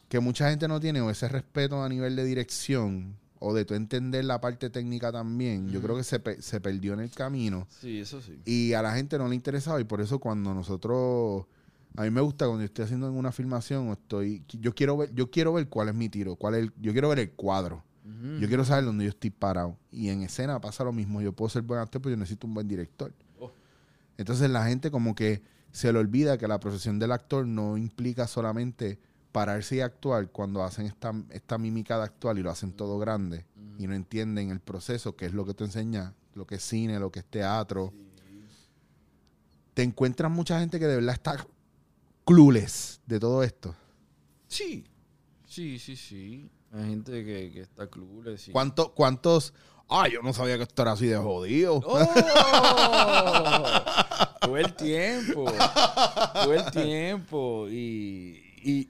que mucha gente no tiene, o ese respeto a nivel de dirección, o de tú entender la parte técnica también, yo creo que se, pe- se perdió en el camino. Sí, eso sí. Y a la gente no le interesaba, y por eso cuando nosotros. A mí me gusta cuando yo estoy haciendo una filmación, estoy. Yo quiero ver, yo quiero ver cuál es mi tiro, cuál es el- yo quiero ver el cuadro. Yo quiero saber dónde yo estoy parado. Y en escena pasa lo mismo. Yo puedo ser buen actor, pero yo necesito un buen director. Oh. Entonces la gente como que se le olvida que la profesión del actor no implica solamente pararse y actuar cuando hacen esta, esta mímica de actuar y lo hacen todo grande y no entienden el proceso, que es lo que te enseña, lo que es cine, lo que es teatro. Te encuentras mucha gente que de verdad está clueless de todo esto. Sí. Sí, sí, sí. Hay gente que, que está clueless. y- ¿Cuánto- ¿Cuántos? Ah, yo no sabía que esto era así de jodido. ¡Oh! Todo el tiempo. Todo el tiempo. Y, y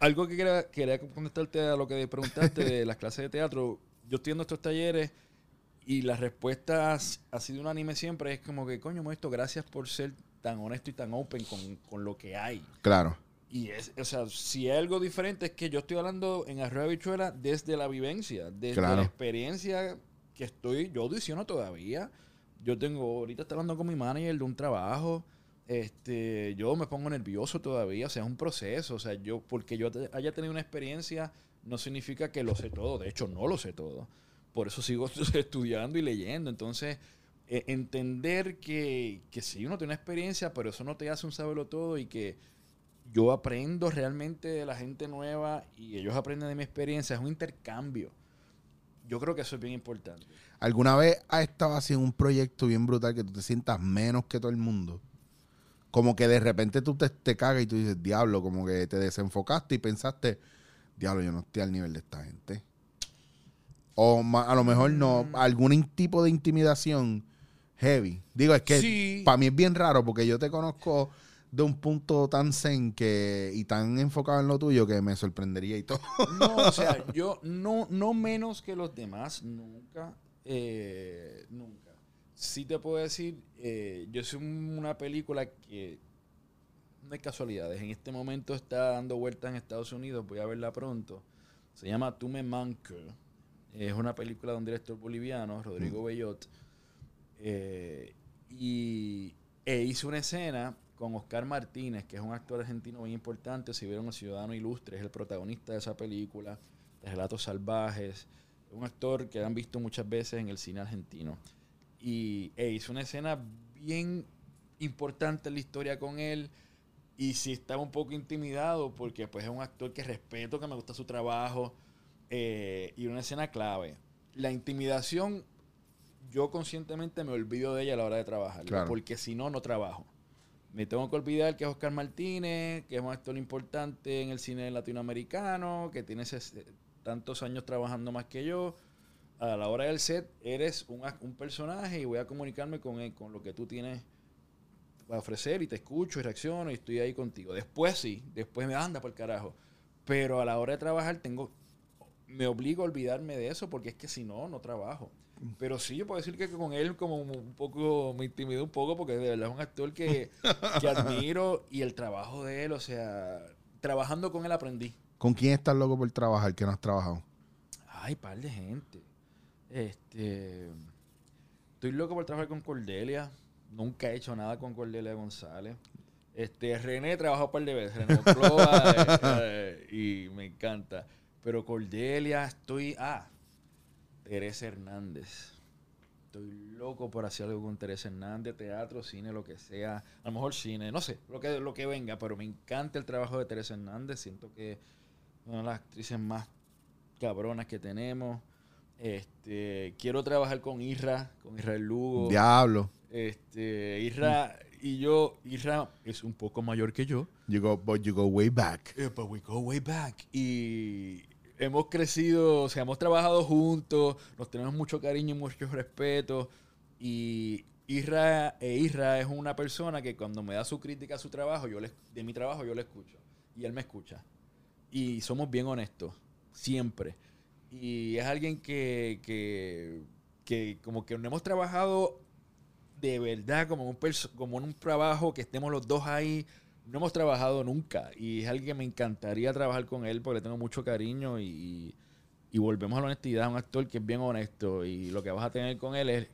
algo que quería, quería contestarte a lo que preguntaste de las clases de teatro. Yo estoy en estos talleres y la respuesta ha sido unánime siempre. Es como que, coño, esto gracias por ser tan honesto y tan open con, con lo que hay. Claro. Y es, o sea, si hay algo diferente es que yo estoy hablando en Arroyo Bichuela desde la vivencia, desde Claro. la experiencia que estoy, yo audiciono todavía. Yo tengo, ahorita estoy hablando con mi manager de un trabajo. Este, yo me pongo nervioso todavía, o sea, es un proceso. O sea, yo, porque yo te- haya tenido una experiencia, no significa que lo sé todo. De hecho, no lo sé todo. Por eso sigo estudiando y leyendo. Entonces, eh, entender que, que sí, uno tiene una experiencia, pero eso no te hace un saberlo todo y que yo aprendo realmente de la gente nueva y ellos aprenden de mi experiencia. Es un intercambio. Yo creo que eso es bien importante. ¿Alguna vez has estado haciendo un proyecto bien brutal que tú te sientas menos que todo el mundo? Como que de repente tú te, te cagas y tú dices, diablo, como que te desenfocaste y pensaste, diablo, yo no estoy al nivel de esta gente. O a lo mejor no, Mm. algún tipo de intimidación heavy. Digo, es que Sí. para mí es bien raro porque yo te conozco de un punto tan zen que, y tan enfocado en lo tuyo que me sorprendería y todo. No, o sea, yo no, no menos que los demás, nunca, eh, nunca. Sí te puedo decir, eh, yo soy un- una película que no hay casualidades. En este momento está dando vueltas en Estados Unidos, voy a verla pronto. Se llama Tú me manco. Es una película de un director boliviano, Rodrigo Bellot. Eh, y e hizo una escena con Oscar Martínez, que es un actor argentino muy importante. Si vieron El Ciudadano Ilustre, es el protagonista de esa película, de Relatos Salvajes. Es un actor que han visto muchas veces en el cine argentino. Y e hizo una escena bien importante en la historia con él. Y sí estaba un poco intimidado porque pues es un actor que respeto, que me gusta su trabajo. eh, y una escena clave. La intimidación, yo conscientemente me olvido de ella a la hora de trabajar. Claro. Porque si no, no trabajo. Me tengo que olvidar que es Oscar Martínez, que es un actor importante en el cine latinoamericano, que tiene tantos años trabajando más que yo. A la hora del set, eres un, un personaje y voy a comunicarme con, él, con lo que tú tienes a ofrecer y te escucho y reacciono y estoy ahí contigo. Después sí, después me anda por el carajo. Pero a la hora de trabajar tengo, me obligo a olvidarme de eso porque es que si no, no trabajo. Pero sí, yo puedo decir que con él como un poco, me intimidó un poco porque de verdad es un actor que, que admiro y el trabajo de él, o sea, trabajando con él aprendí. ¿Con quién estás loco por trabajar que no has trabajado? Ay, par de gente. Este. Estoy loco por trabajar con Cordelia. Nunca he hecho nada con Cordelia González. Este, René trabajó un par de veces. René Monclova, eh, eh, y me encanta. Pero Cordelia, estoy. Ah, Teresa Hernández. Estoy loco por hacer algo con Teresa Hernández, teatro, cine, lo que sea. A lo mejor cine, no sé, lo que, lo que venga, pero me encanta el trabajo de Teresa Hernández. Siento que es una de las actrices más cabronas que tenemos. Este, quiero trabajar con Isra, con Israel Lugo. Diablo. Este, Isra y yo, Isra es un poco mayor que yo. You go, but you go way back. Eh, but we go way back. Y hemos crecido, o sea, hemos trabajado juntos, nos tenemos mucho cariño y mucho respeto. Y Isra, e Isra es una persona que cuando me da su crítica a su trabajo, yo le, de mi trabajo, yo le escucho. Y él me escucha. Y somos bien honestos, siempre. Y es alguien que, que, que como que no hemos trabajado de verdad como un, como en un trabajo que estemos los dos ahí. No hemos trabajado nunca. Y es alguien que me encantaría trabajar con él porque le tengo mucho cariño y, y volvemos a la honestidad. Un actor que es bien honesto y lo que vas a tener con él es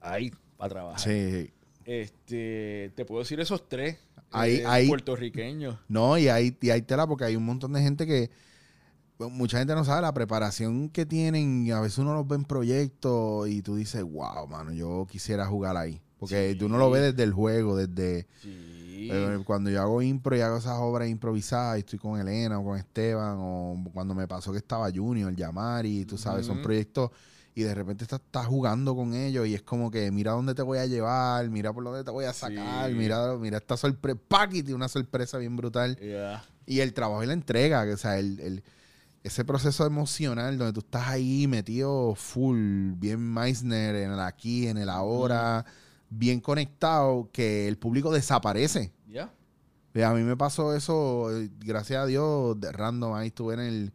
ahí para trabajar. Sí. Este, te puedo decir esos tres Ahí- eh, ahí- puertorriqueños. No, y hay, y hay tela porque hay un montón de gente que. Mucha gente no sabe la preparación que tienen. y A veces uno los ve en proyectos y tú dices, wow, mano, yo quisiera jugar ahí. Porque Sí. tú no lo ves desde el juego, desde. Sí. Eh, cuando yo hago impro y hago esas obras improvisadas y estoy con Elena o con Esteban, o cuando me pasó que estaba Junior, Yamari, tú sabes, son proyectos y de repente estás, jugando con ellos y es como que mira dónde te voy a llevar, mira por dónde te voy a sacar, Sí. mira, mira esta sorpresa, y una sorpresa bien brutal. Ya. Y el trabajo y la entrega, que, o sea, el, el- ese proceso emocional donde tú estás ahí metido full, bien Meissner, en el aquí, en el ahora, bien conectado, que el público desaparece. Eh, A mí me pasó eso, eh, gracias a Dios, de random. Ahí estuve en el.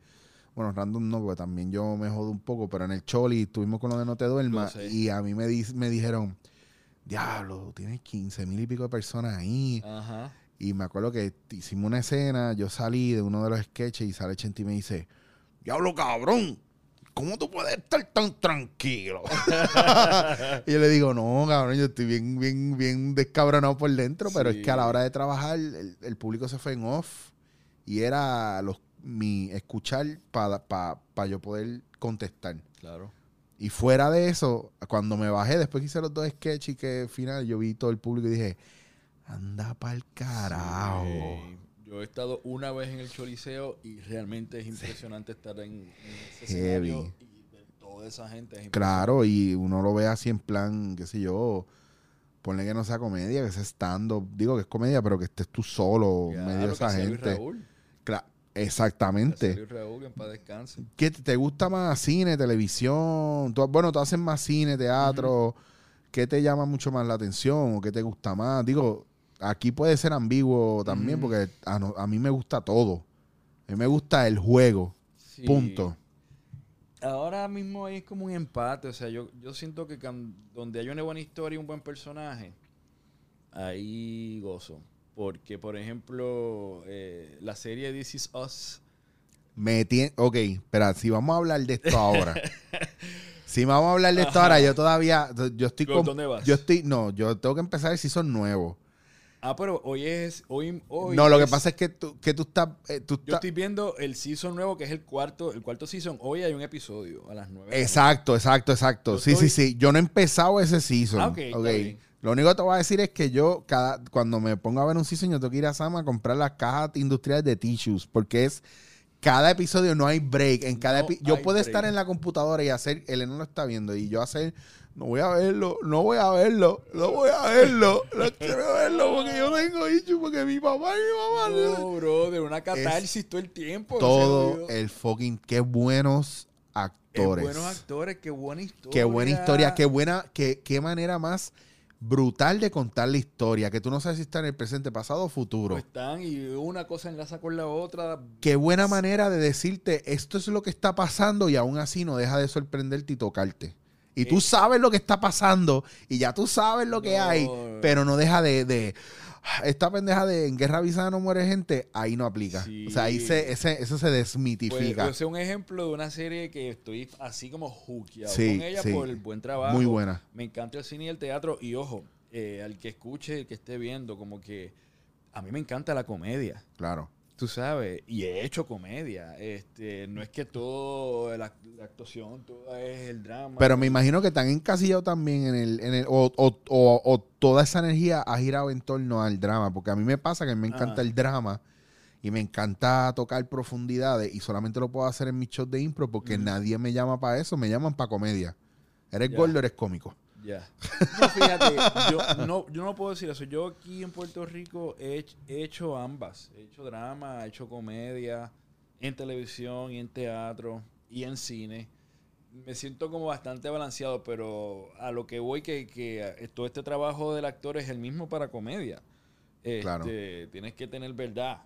Bueno, random no, porque también yo me jodo un poco, pero en el Choli estuvimos con lo de No Te Duermas. Y a mí me, di- me dijeron: Diablo, tienes 15 mil y pico de personas ahí. Ajá. Y me acuerdo que hicimos una escena, yo salí de uno de los sketches y sale Chente y me dice: Diablo, cabrón, ¿cómo tú puedes estar tan tranquilo? y yo le digo: No, cabrón, yo estoy bien, bien, bien descabronado por dentro, pero es que a la hora de trabajar, el, el público se fue en off y era los, mi escuchar para yo poder contestar. Claro. Y fuera de eso, cuando me bajé, después que hice los dos sketches y que al final yo vi todo el público y dije, anda pa'l carajo. Sí. Yo he estado una vez en el Choliseo y realmente es impresionante estar en, en ese escenario y ver toda esa gente. es Claro, y uno lo ve así en plan, qué sé yo, ponle que no sea comedia, que sea stand-up. Digo que es comedia, pero que estés tú solo, medio de Claro, esa gente. Raúl. Cla- exactamente. Raúl, en paz descanse. ¿Qué te, te gusta más cine, televisión? Tú- bueno, tú haces más cine, teatro. ¿Qué te llama mucho más la atención o qué te gusta más? Digo, aquí puede ser ambiguo también porque a, no- a mí me gusta todo. A mí me gusta el juego. Sí. Punto. Ahora mismo es como un empate. O sea, yo, yo siento que can- donde hay una buena historia y un buen personaje, ahí gozo. Porque, por ejemplo, eh, la serie This Is Us Me tien- ok, espera, si vamos a hablar de esto ahora. si vamos a hablar de esto ahora, yo todavía, yo estoy ¿Por con- dónde vas? Yo estoy, no, yo tengo que empezar si son nuevos. Ah, pero hoy es. Hoy, hoy No, lo que pasa es que tú, que tú estás, eh, tú Yo estoy viendo el season nuevo, que es el cuarto, el cuarto season. Hoy hay un episodio a las nueve. Exacto, exacto, exacto. Yo Sí, estoy- sí, sí. Yo no he empezado ese season. Ah, ok, está ok. bien. Lo único que te voy a decir es que yo, cada, cuando me pongo a ver un season, yo tengo que ir a Sama a comprar las cajas industriales de tissues. Porque es cada episodio no hay break. En cada No yo puedo break. estar en la computadora y hacer, no lo está viendo, y yo hacer, no voy a verlo, no voy a verlo, no voy a verlo, no quiero verlo porque yo tengo issues, porque mi papá y mi mamá. No, bro, de una catarsis todo el tiempo. Todo el fucking, qué buenos Qué actores. buenos actores, qué buena historia. Qué buena historia, qué buena, qué, qué manera más brutal de contar la historia, que tú no sabes si está en el presente, pasado o futuro. Pues están y una cosa enlaza con la otra. Qué buena manera de decirte esto es lo que está pasando y aún así no deja de sorprenderte y tocarte. Y tú sabes lo que está pasando y ya tú sabes lo que No. hay, pero no deja de, de- esta pendeja de en guerra avisada no muere gente, ahí no aplica. Sí. O sea, ahí se, ese- eso se Pues, desmitifica. yo sé un ejemplo de una serie que estoy así como hookeado Sí, con ella sí. por el buen trabajo. Muy buena. Me encanta el cine y el teatro. Y ojo, eh, al que escuche, el que esté viendo, como que a mí me encanta la comedia. Claro. Tú sabes, y he hecho comedia. Este, no es que todo la, la actuación, todo es el drama. Pero me imagino que están encasillados también en el, en el o, o- o- o toda esa energía ha girado en torno al drama, porque a mí me pasa que me encanta Ajá. el drama y me encanta tocar profundidades y solamente lo puedo hacer en mis shows de impro porque nadie me llama para eso, me llaman para comedia. Eres Ya. gordo, eres cómico. Ya. No, fíjate, yo no, yo no puedo decir eso. Yo aquí en Puerto Rico he, hech- he hecho ambas. He hecho drama, he hecho comedia, en televisión y en teatro y en cine. Me siento como bastante balanceado, pero a lo que voy que, que todo este trabajo del actor es el mismo para comedia. Este, Claro. Tienes que tener verdad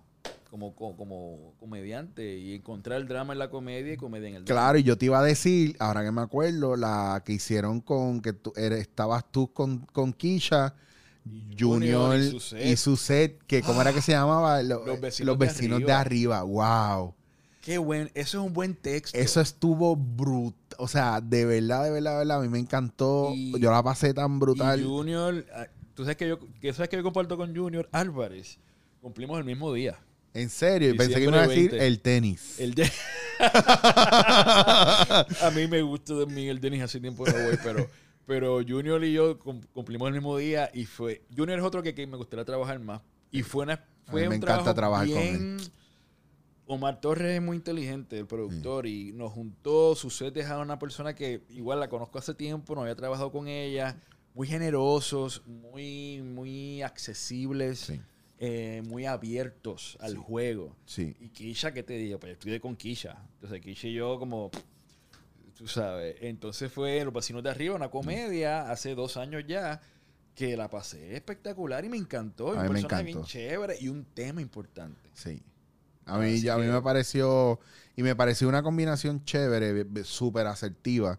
como, co- como comediante y encontrar el drama en la comedia y comedia en el drama. Claro, y yo te iba a decir, ahora que me acuerdo, la que hicieron con que tú eres, estabas tú con, con Kisha, Junior Junior y y Suzette. Suzette, que cómo era que se llamaba? Lo- Los vecinos los de vecinos de arriba. Wow. Qué buen, eso es un buen texto. Eso estuvo brutal. O sea, de verdad, de verdad, de verdad, a mí me encantó. Y- yo la pasé tan brutal. Y Junior, ah, tú sabes que yo, que sabes que yo comparto con Junior Álvarez. Cumplimos el mismo día. En serio, pensé que iba a decir 20. el tenis. El de- a mí me gusta de Miguel Denis hace tiempo no voy, pero, pero Junior y yo cum- cumplimos el mismo día y fue. Junior es otro que, que me gustaría trabajar más. Y fue una fue mí me un encanta trabajo trabajar con bien- Omar Torres es muy inteligente, el productor, y nos juntó. Sucede es a una persona que igual la conozco hace tiempo, no había trabajado con ella. Muy generosos, muy, muy accesibles, Sí. Eh, muy abiertos al Sí. juego. Sí. Y Kisha, ¿qué te digo? Pues yo estudié con Kisha. Entonces, Kisha y yo, como, tú sabes. Entonces fue Los Vecinos de Arriba, una comedia, hace dos años ya, que la pasé espectacular y me encantó. A un me personaje bien encantó. chévere y un tema importante. Sí. A mí, Así a mí me pareció, y me pareció una combinación chévere, súper asertiva.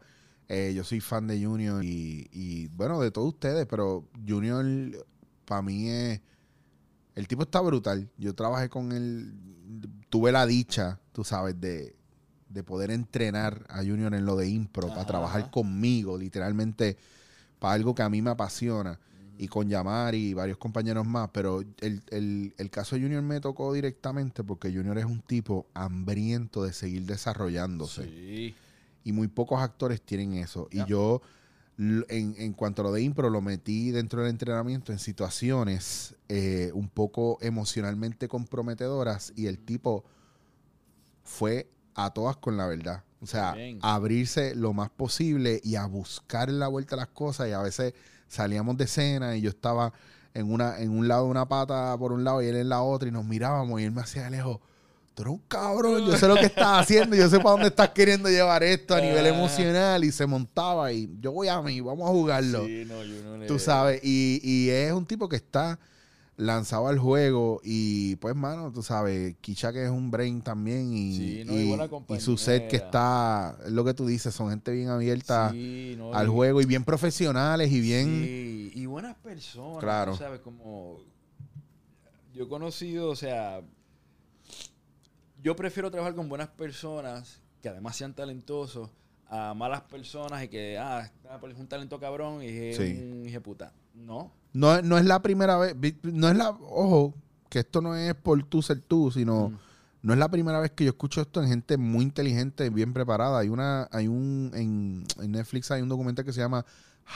Eh, yo soy fan de Junior y, y, bueno, de todos ustedes, pero Junior para mí es, el tipo está brutal. Yo trabajé con él, tuve la dicha, tú sabes, de, de poder entrenar a Junior en lo de impro, para Ajá. trabajar conmigo, literalmente, para algo que a mí me apasiona y con Yamari y varios compañeros más, pero el, el- el caso de Junior me tocó directamente porque Junior es un tipo hambriento de seguir desarrollándose Sí. y muy pocos actores tienen eso. Y yo, en, en cuanto a lo de impro, lo metí dentro del entrenamiento en situaciones eh, un poco emocionalmente comprometedoras y el tipo fue a todas con la verdad. O sea, Bien. abrirse lo más posible y a buscar la vuelta a las cosas. Y a veces salíamos de escena y yo estaba en, una, en un lado de una pata por un lado y él en la otra y nos mirábamos y él me hacía de lejos. Tú eres un cabrón, yo sé lo que estás haciendo, yo sé para dónde estás queriendo llevar esto a nivel Ah. emocional y se montaba y yo voy a mí, vamos a jugarlo. Sí, no, Junior Tú es- sabes, y, y es un tipo que está lanzado al juego y pues mano, tú sabes, Kisha que es un brain también y, Sí, no, y su set que está, es lo que tú dices, son gente bien abierta Sí, no, al y- juego y bien profesionales y bien... Y buenas personas. Claro. tú ¿Sabes? Como. Yo he conocido, o sea. Yo prefiero trabajar con buenas personas que además sean talentosos a malas personas y que, ah, es un talento cabrón y es Sí. un puta. No. No, no es la primera vez, vi- no es la, ojo, que esto no es por tú ser tú, sino Mm. no es la primera vez que yo escucho esto en gente muy inteligente, bien preparada. Hay una, hay un, en, en Netflix hay un documental que se llama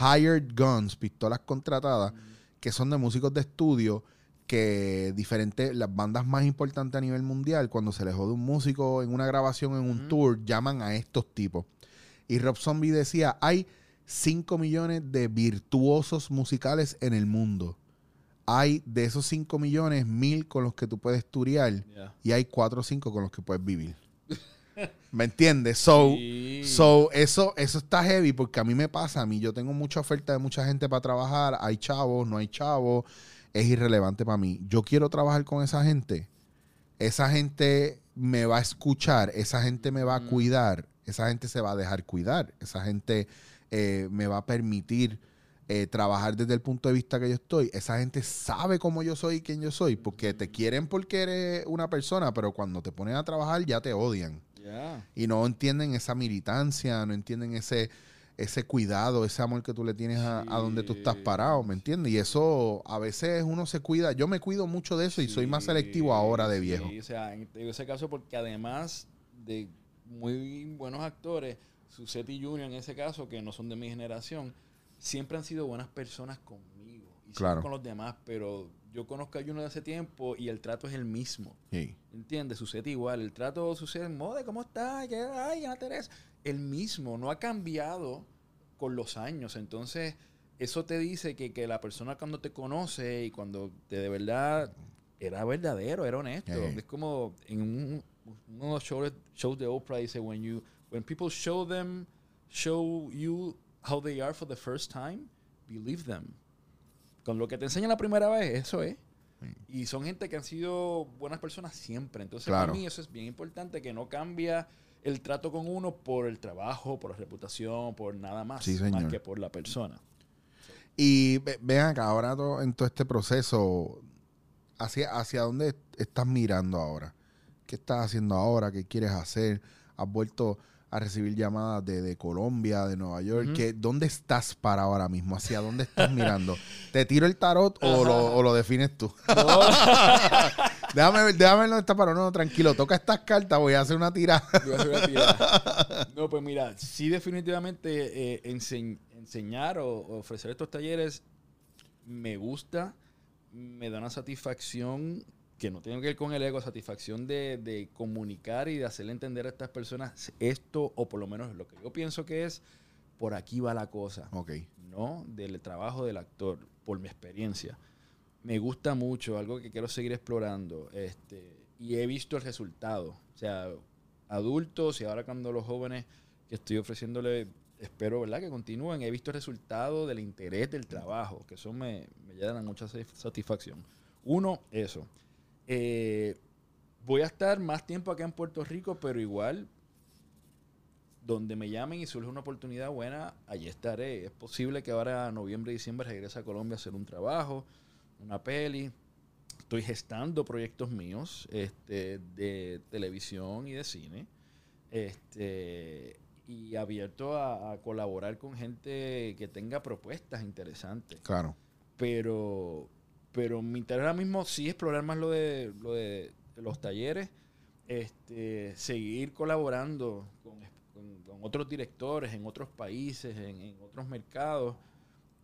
Hired Guns, pistolas contratadas, que son de músicos de estudio que diferentes, las bandas más importantes a nivel mundial, cuando se les jode un músico en una grabación, en un tour, llaman a estos tipos. Y Rob Zombie decía, hay 5 millones de virtuosos musicales en el mundo. Hay de esos 5 millones, mil con los que tú puedes turiar Ya. y hay 4 o 5 con los que puedes vivir. ¿Me entiendes? So, Sí. so eso, eso está heavy porque a mí me pasa, a mí yo tengo mucha oferta de mucha gente para trabajar, hay chavos, no hay chavos, es irrelevante para mí. Yo quiero trabajar con esa gente. Esa gente me va a escuchar, esa gente me va a Mm. cuidar, esa gente se va a dejar cuidar, esa gente eh, me va a permitir eh, trabajar desde el punto de vista que yo estoy. Esa gente sabe cómo yo soy y quién yo soy, porque te quieren porque eres una persona, pero cuando te ponen a trabajar ya te odian Ya. y no entienden esa militancia, no entienden ese, ese cuidado, ese amor que tú le tienes a, a donde tú estás Sí. parado, ¿me entiendes? Y eso a veces uno se cuida, yo me cuido mucho de eso y soy más selectivo ahora de Sí, viejo. o sea, en ese caso porque además de muy buenos actores, Susetti y Junior en ese caso, que no son de mi generación, siempre han sido buenas personas conmigo y Claro. con los demás, pero yo conozco a Junior de hace tiempo y el trato es el mismo. Sí. ¿Entiendes? Sucede igual. El trato sucede en moda, ¿cómo estás? ¿Qué? Ay, Ana Teresa. El mismo, no ha cambiado con los años. Entonces, eso te dice que, que la persona cuando te conoce y cuando te de verdad era verdadero, era honesto. Es como en un, uno de los shows, shows de Oprah dice, when you, when people show them, show you how they are for the first time, believe them. Con lo que te enseñan la primera vez, eso es. Y son gente que han sido buenas personas siempre. Entonces, Claro. para mí eso es bien importante, que no cambia el trato con uno por el trabajo, por la reputación, por nada más, Sí, más que por la persona. Y ve- ven acá, ahora en todo este proceso, ¿hacia, ¿hacia dónde estás mirando ahora? ¿Qué estás haciendo ahora? ¿Qué quieres hacer? ¿Has vuelto a recibir llamadas de, de Colombia, de Nueva York? ¿Qué- ¿Dónde estás para ahora mismo? ¿Hacia dónde estás mirando? ¿Te tiro el tarot o lo, o lo defines tú? déjame ver, déjame ver dónde está para no, tranquilo, toca estas cartas, voy a hacer una tirada. Voy a hacer una tirada. No, pues mira, sí definitivamente eh, ense- enseñar o, o ofrecer estos talleres me gusta, me da una satisfacción que no tiene que ver con el ego, satisfacción de, de comunicar y de hacerle entender a estas personas esto, o por lo menos lo que yo pienso que es, por aquí va la cosa. ok, ¿no? Del trabajo del actor, por mi experiencia. Me gusta mucho, algo que quiero seguir explorando. Este, y he visto el resultado. O sea, adultos y ahora cuando los jóvenes que estoy ofreciéndole, espero, ¿verdad? Que continúen. He visto el resultado del interés del trabajo, que eso me, me llena mucha satis- satisfacción. Uno, eso. Eh, voy a estar más tiempo acá en Puerto Rico, pero igual donde me llamen y surge una oportunidad buena, allí estaré. Es posible que ahora noviembre, diciembre regrese a Colombia a hacer un trabajo, una peli. Estoy gestando proyectos míos este, de televisión y de cine. Este, y abierto a, a colaborar con gente que tenga propuestas interesantes claro. pero pero mi interés ahora mismo sí explorar más lo de, lo de los talleres, este, seguir colaborando con, con- con otros directores en otros países, en, en otros mercados,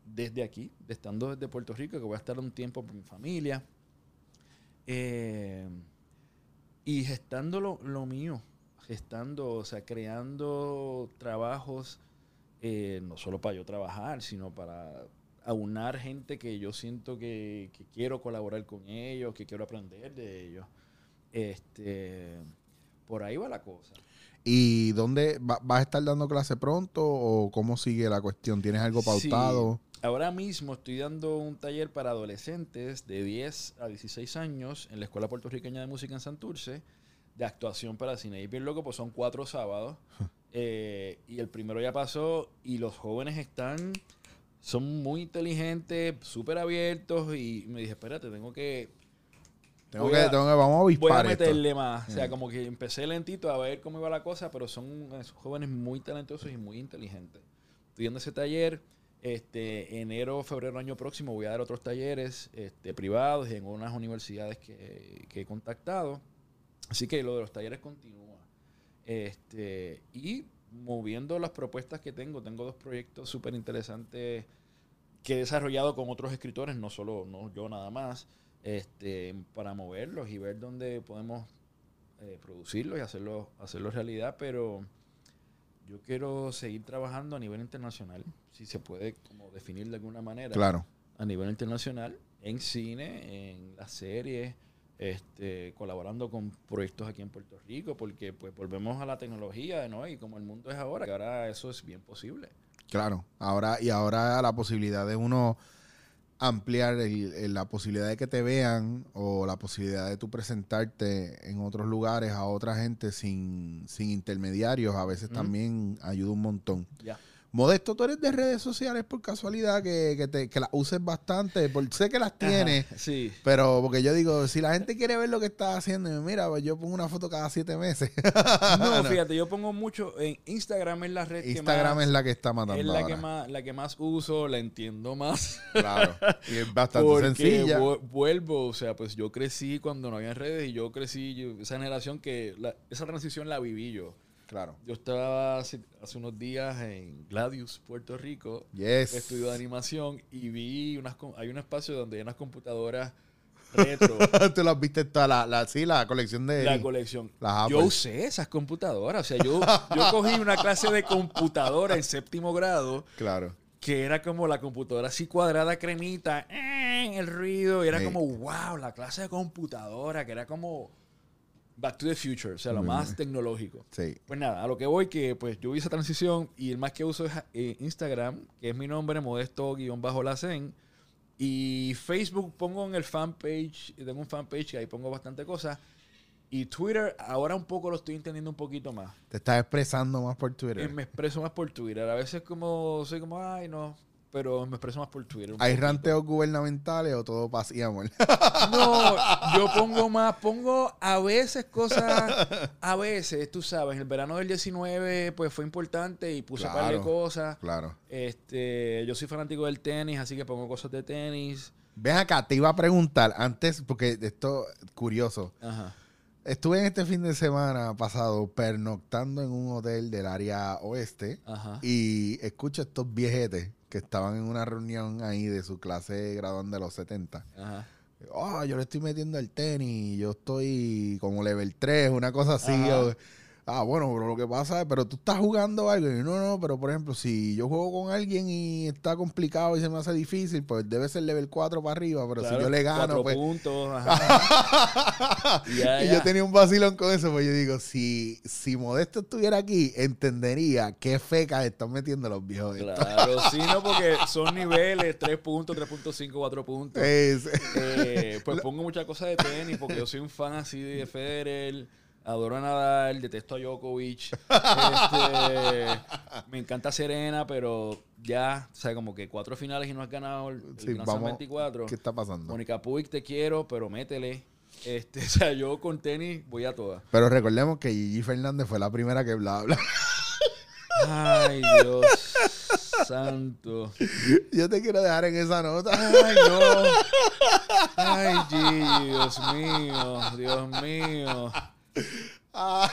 desde aquí, de estando desde Puerto Rico, que voy a estar un tiempo con mi familia. Eh, y gestando lo, lo mío, gestando, o sea, creando trabajos, eh, no solo para yo trabajar, sino para aunar gente que yo siento que, que quiero colaborar con ellos, que quiero aprender de ellos. Este, por ahí va la cosa. ¿Y dónde va- vas a estar dando clase pronto o cómo sigue la cuestión? ¿Tienes algo pautado? Ahora mismo estoy dando un taller para adolescentes de 10 a 16 años en la Escuela Puertorriqueña de Música en Santurce, de actuación para cine. Y bien loco, pues son cuatro sábados. Eh, y el primero ya pasó y los jóvenes están, son muy inteligentes, súper abiertos. Y me dije, espérate, tengo que Tengo que, a- tengo que- vamos a voy a esto. meterle más. O sea, Mm. como que empecé lentito a ver cómo iba la cosa, pero son esos jóvenes muy talentosos y muy inteligentes. Estoy dando ese taller. Este, enero, febrero, año próximo voy a dar otros talleres este, privados en unas universidades que, que he contactado. Así que lo de los talleres continúa. Este, y moviendo las propuestas que tengo, tengo dos proyectos súper interesantes que he desarrollado con otros escritores, no solo no yo nada más, este, para moverlos y ver dónde podemos eh, producirlos y hacerlo, hacerlo realidad, pero yo quiero seguir trabajando a nivel internacional, si se puede como definir de alguna manera Claro. a nivel internacional, en cine, en las series, este, colaborando con proyectos aquí en Puerto Rico, porque pues volvemos a la tecnología, ¿no? Y como el mundo es ahora, que ahora eso es bien posible. Claro, ahora y ahora la posibilidad de uno ampliar el- el- la posibilidad de que te vean o la posibilidad de tú presentarte en otros lugares a otra gente sin, sin intermediarios a veces también ayuda un montón. Modesto, tú eres de redes sociales por casualidad que, que, te, que las uses bastante, por, sé que las tienes, Ajá, sí. pero porque yo digo, si la gente quiere ver lo que estás haciendo, mira, pues yo pongo una foto cada siete meses. No, fíjate, yo pongo mucho en Instagram es la red Instagram que más es la que está matando es la ahora. que más la que más uso, la entiendo más. Claro. Y es bastante Porque sencilla. vu- vuelvo, o sea, pues yo crecí cuando no había redes y yo crecí, yo- esa generación que, la- esa transición la viví yo. Claro. Yo estaba hace, hace unos días en Gladius, Puerto Rico, Yes. estudio de animación y vi unas, hay un espacio donde hay unas computadoras retro, Tú las viste toda la, la, sí, la colección de. la colección. Las Yo usé esas computadoras, o sea, yo, yo cogí una clase de computadora en séptimo grado Claro. que era como la computadora así cuadrada, cremita, eh, el ruido, y era como, wow, la clase de computadora, que era como Back to the Future, o sea, lo más tecnológico. Sí. Pues nada, a lo que voy, que pues yo vi esa transición y el más que uso es eh, Instagram, que es mi nombre, modesto-lacen. Y Facebook pongo en el fanpage, tengo un fanpage que ahí pongo bastante cosas. Y Twitter, ahora un poco lo estoy entendiendo un poquito más. Te estás expresando más por Eh, Twitter. Me expreso más por Twitter. A veces como soy como, ay, no. Pero me expreso más por Twitter. ¿Hay poquito. ranteos gubernamentales o todo paz y amor? No, yo pongo más, pongo a veces cosas, a veces, tú sabes, el verano del 19 pues fue importante y puse un par de Claro. cosas. claro. Este, yo soy fanático del tenis, así que pongo cosas de tenis. Ven acá, te iba a preguntar antes, porque esto curioso. Ajá. Estuve en este fin de semana pasado pernoctando en un hotel del área oeste Ajá. y escucho estos viejetes que estaban en una reunión ahí de su clase graduanda de los 70. Ajá. Ah, yo le estoy metiendo el tenis, yo estoy como level 3, una cosa así. Ajá. Ah, bueno, pero lo que pasa es, pero tú estás jugando algo. Y yo, no, no, pero por ejemplo, si yo juego con alguien y está complicado y se me hace difícil, pues debe ser level 4 para arriba. Pero Claro, si yo le gano, pues. puntos. Ajá. Y yo tenía un vacilón con eso, pues yo digo, si, si Modesto estuviera aquí, entendería qué fecas están metiendo los viejos. Claro, sí, no, porque son niveles, 3 puntos, 3.5, 4 puntos. Es- Eh, pues pongo muchas cosas de tenis porque yo soy un fan así de Federer. Adoro a Nadal, detesto a Djokovic. Este, me encanta Serena, pero ya, o sea, como que cuatro finales y no has ganado el, Sí, vamos, 24. ¿Qué está pasando? Mónica Puig, te quiero, pero métele. Este, o sea, yo con tenis voy a todas. Pero recordemos que Gigi Fernández fue la primera que bla bla. Ay, Dios santo. Yo te quiero dejar en esa nota. Ay, no. Ay, Gigi, Dios mío, Dios mío. Ah.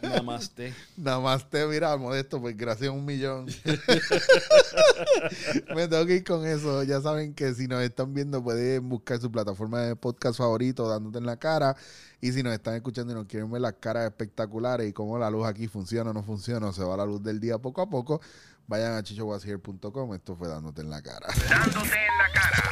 Namaste. Namaste, mira, modesto, pues gracias a un millón. Me tengo que ir con eso. Ya saben que si nos están viendo, pueden buscar su plataforma de podcast favorito, dándote en la cara. Y si nos están escuchando y nos quieren ver las caras espectaculares y cómo la luz aquí funciona o no funciona, o se va la luz del día poco a poco, vayan a chichowasier.com. Esto fue dándote en la cara. Dándote en la cara.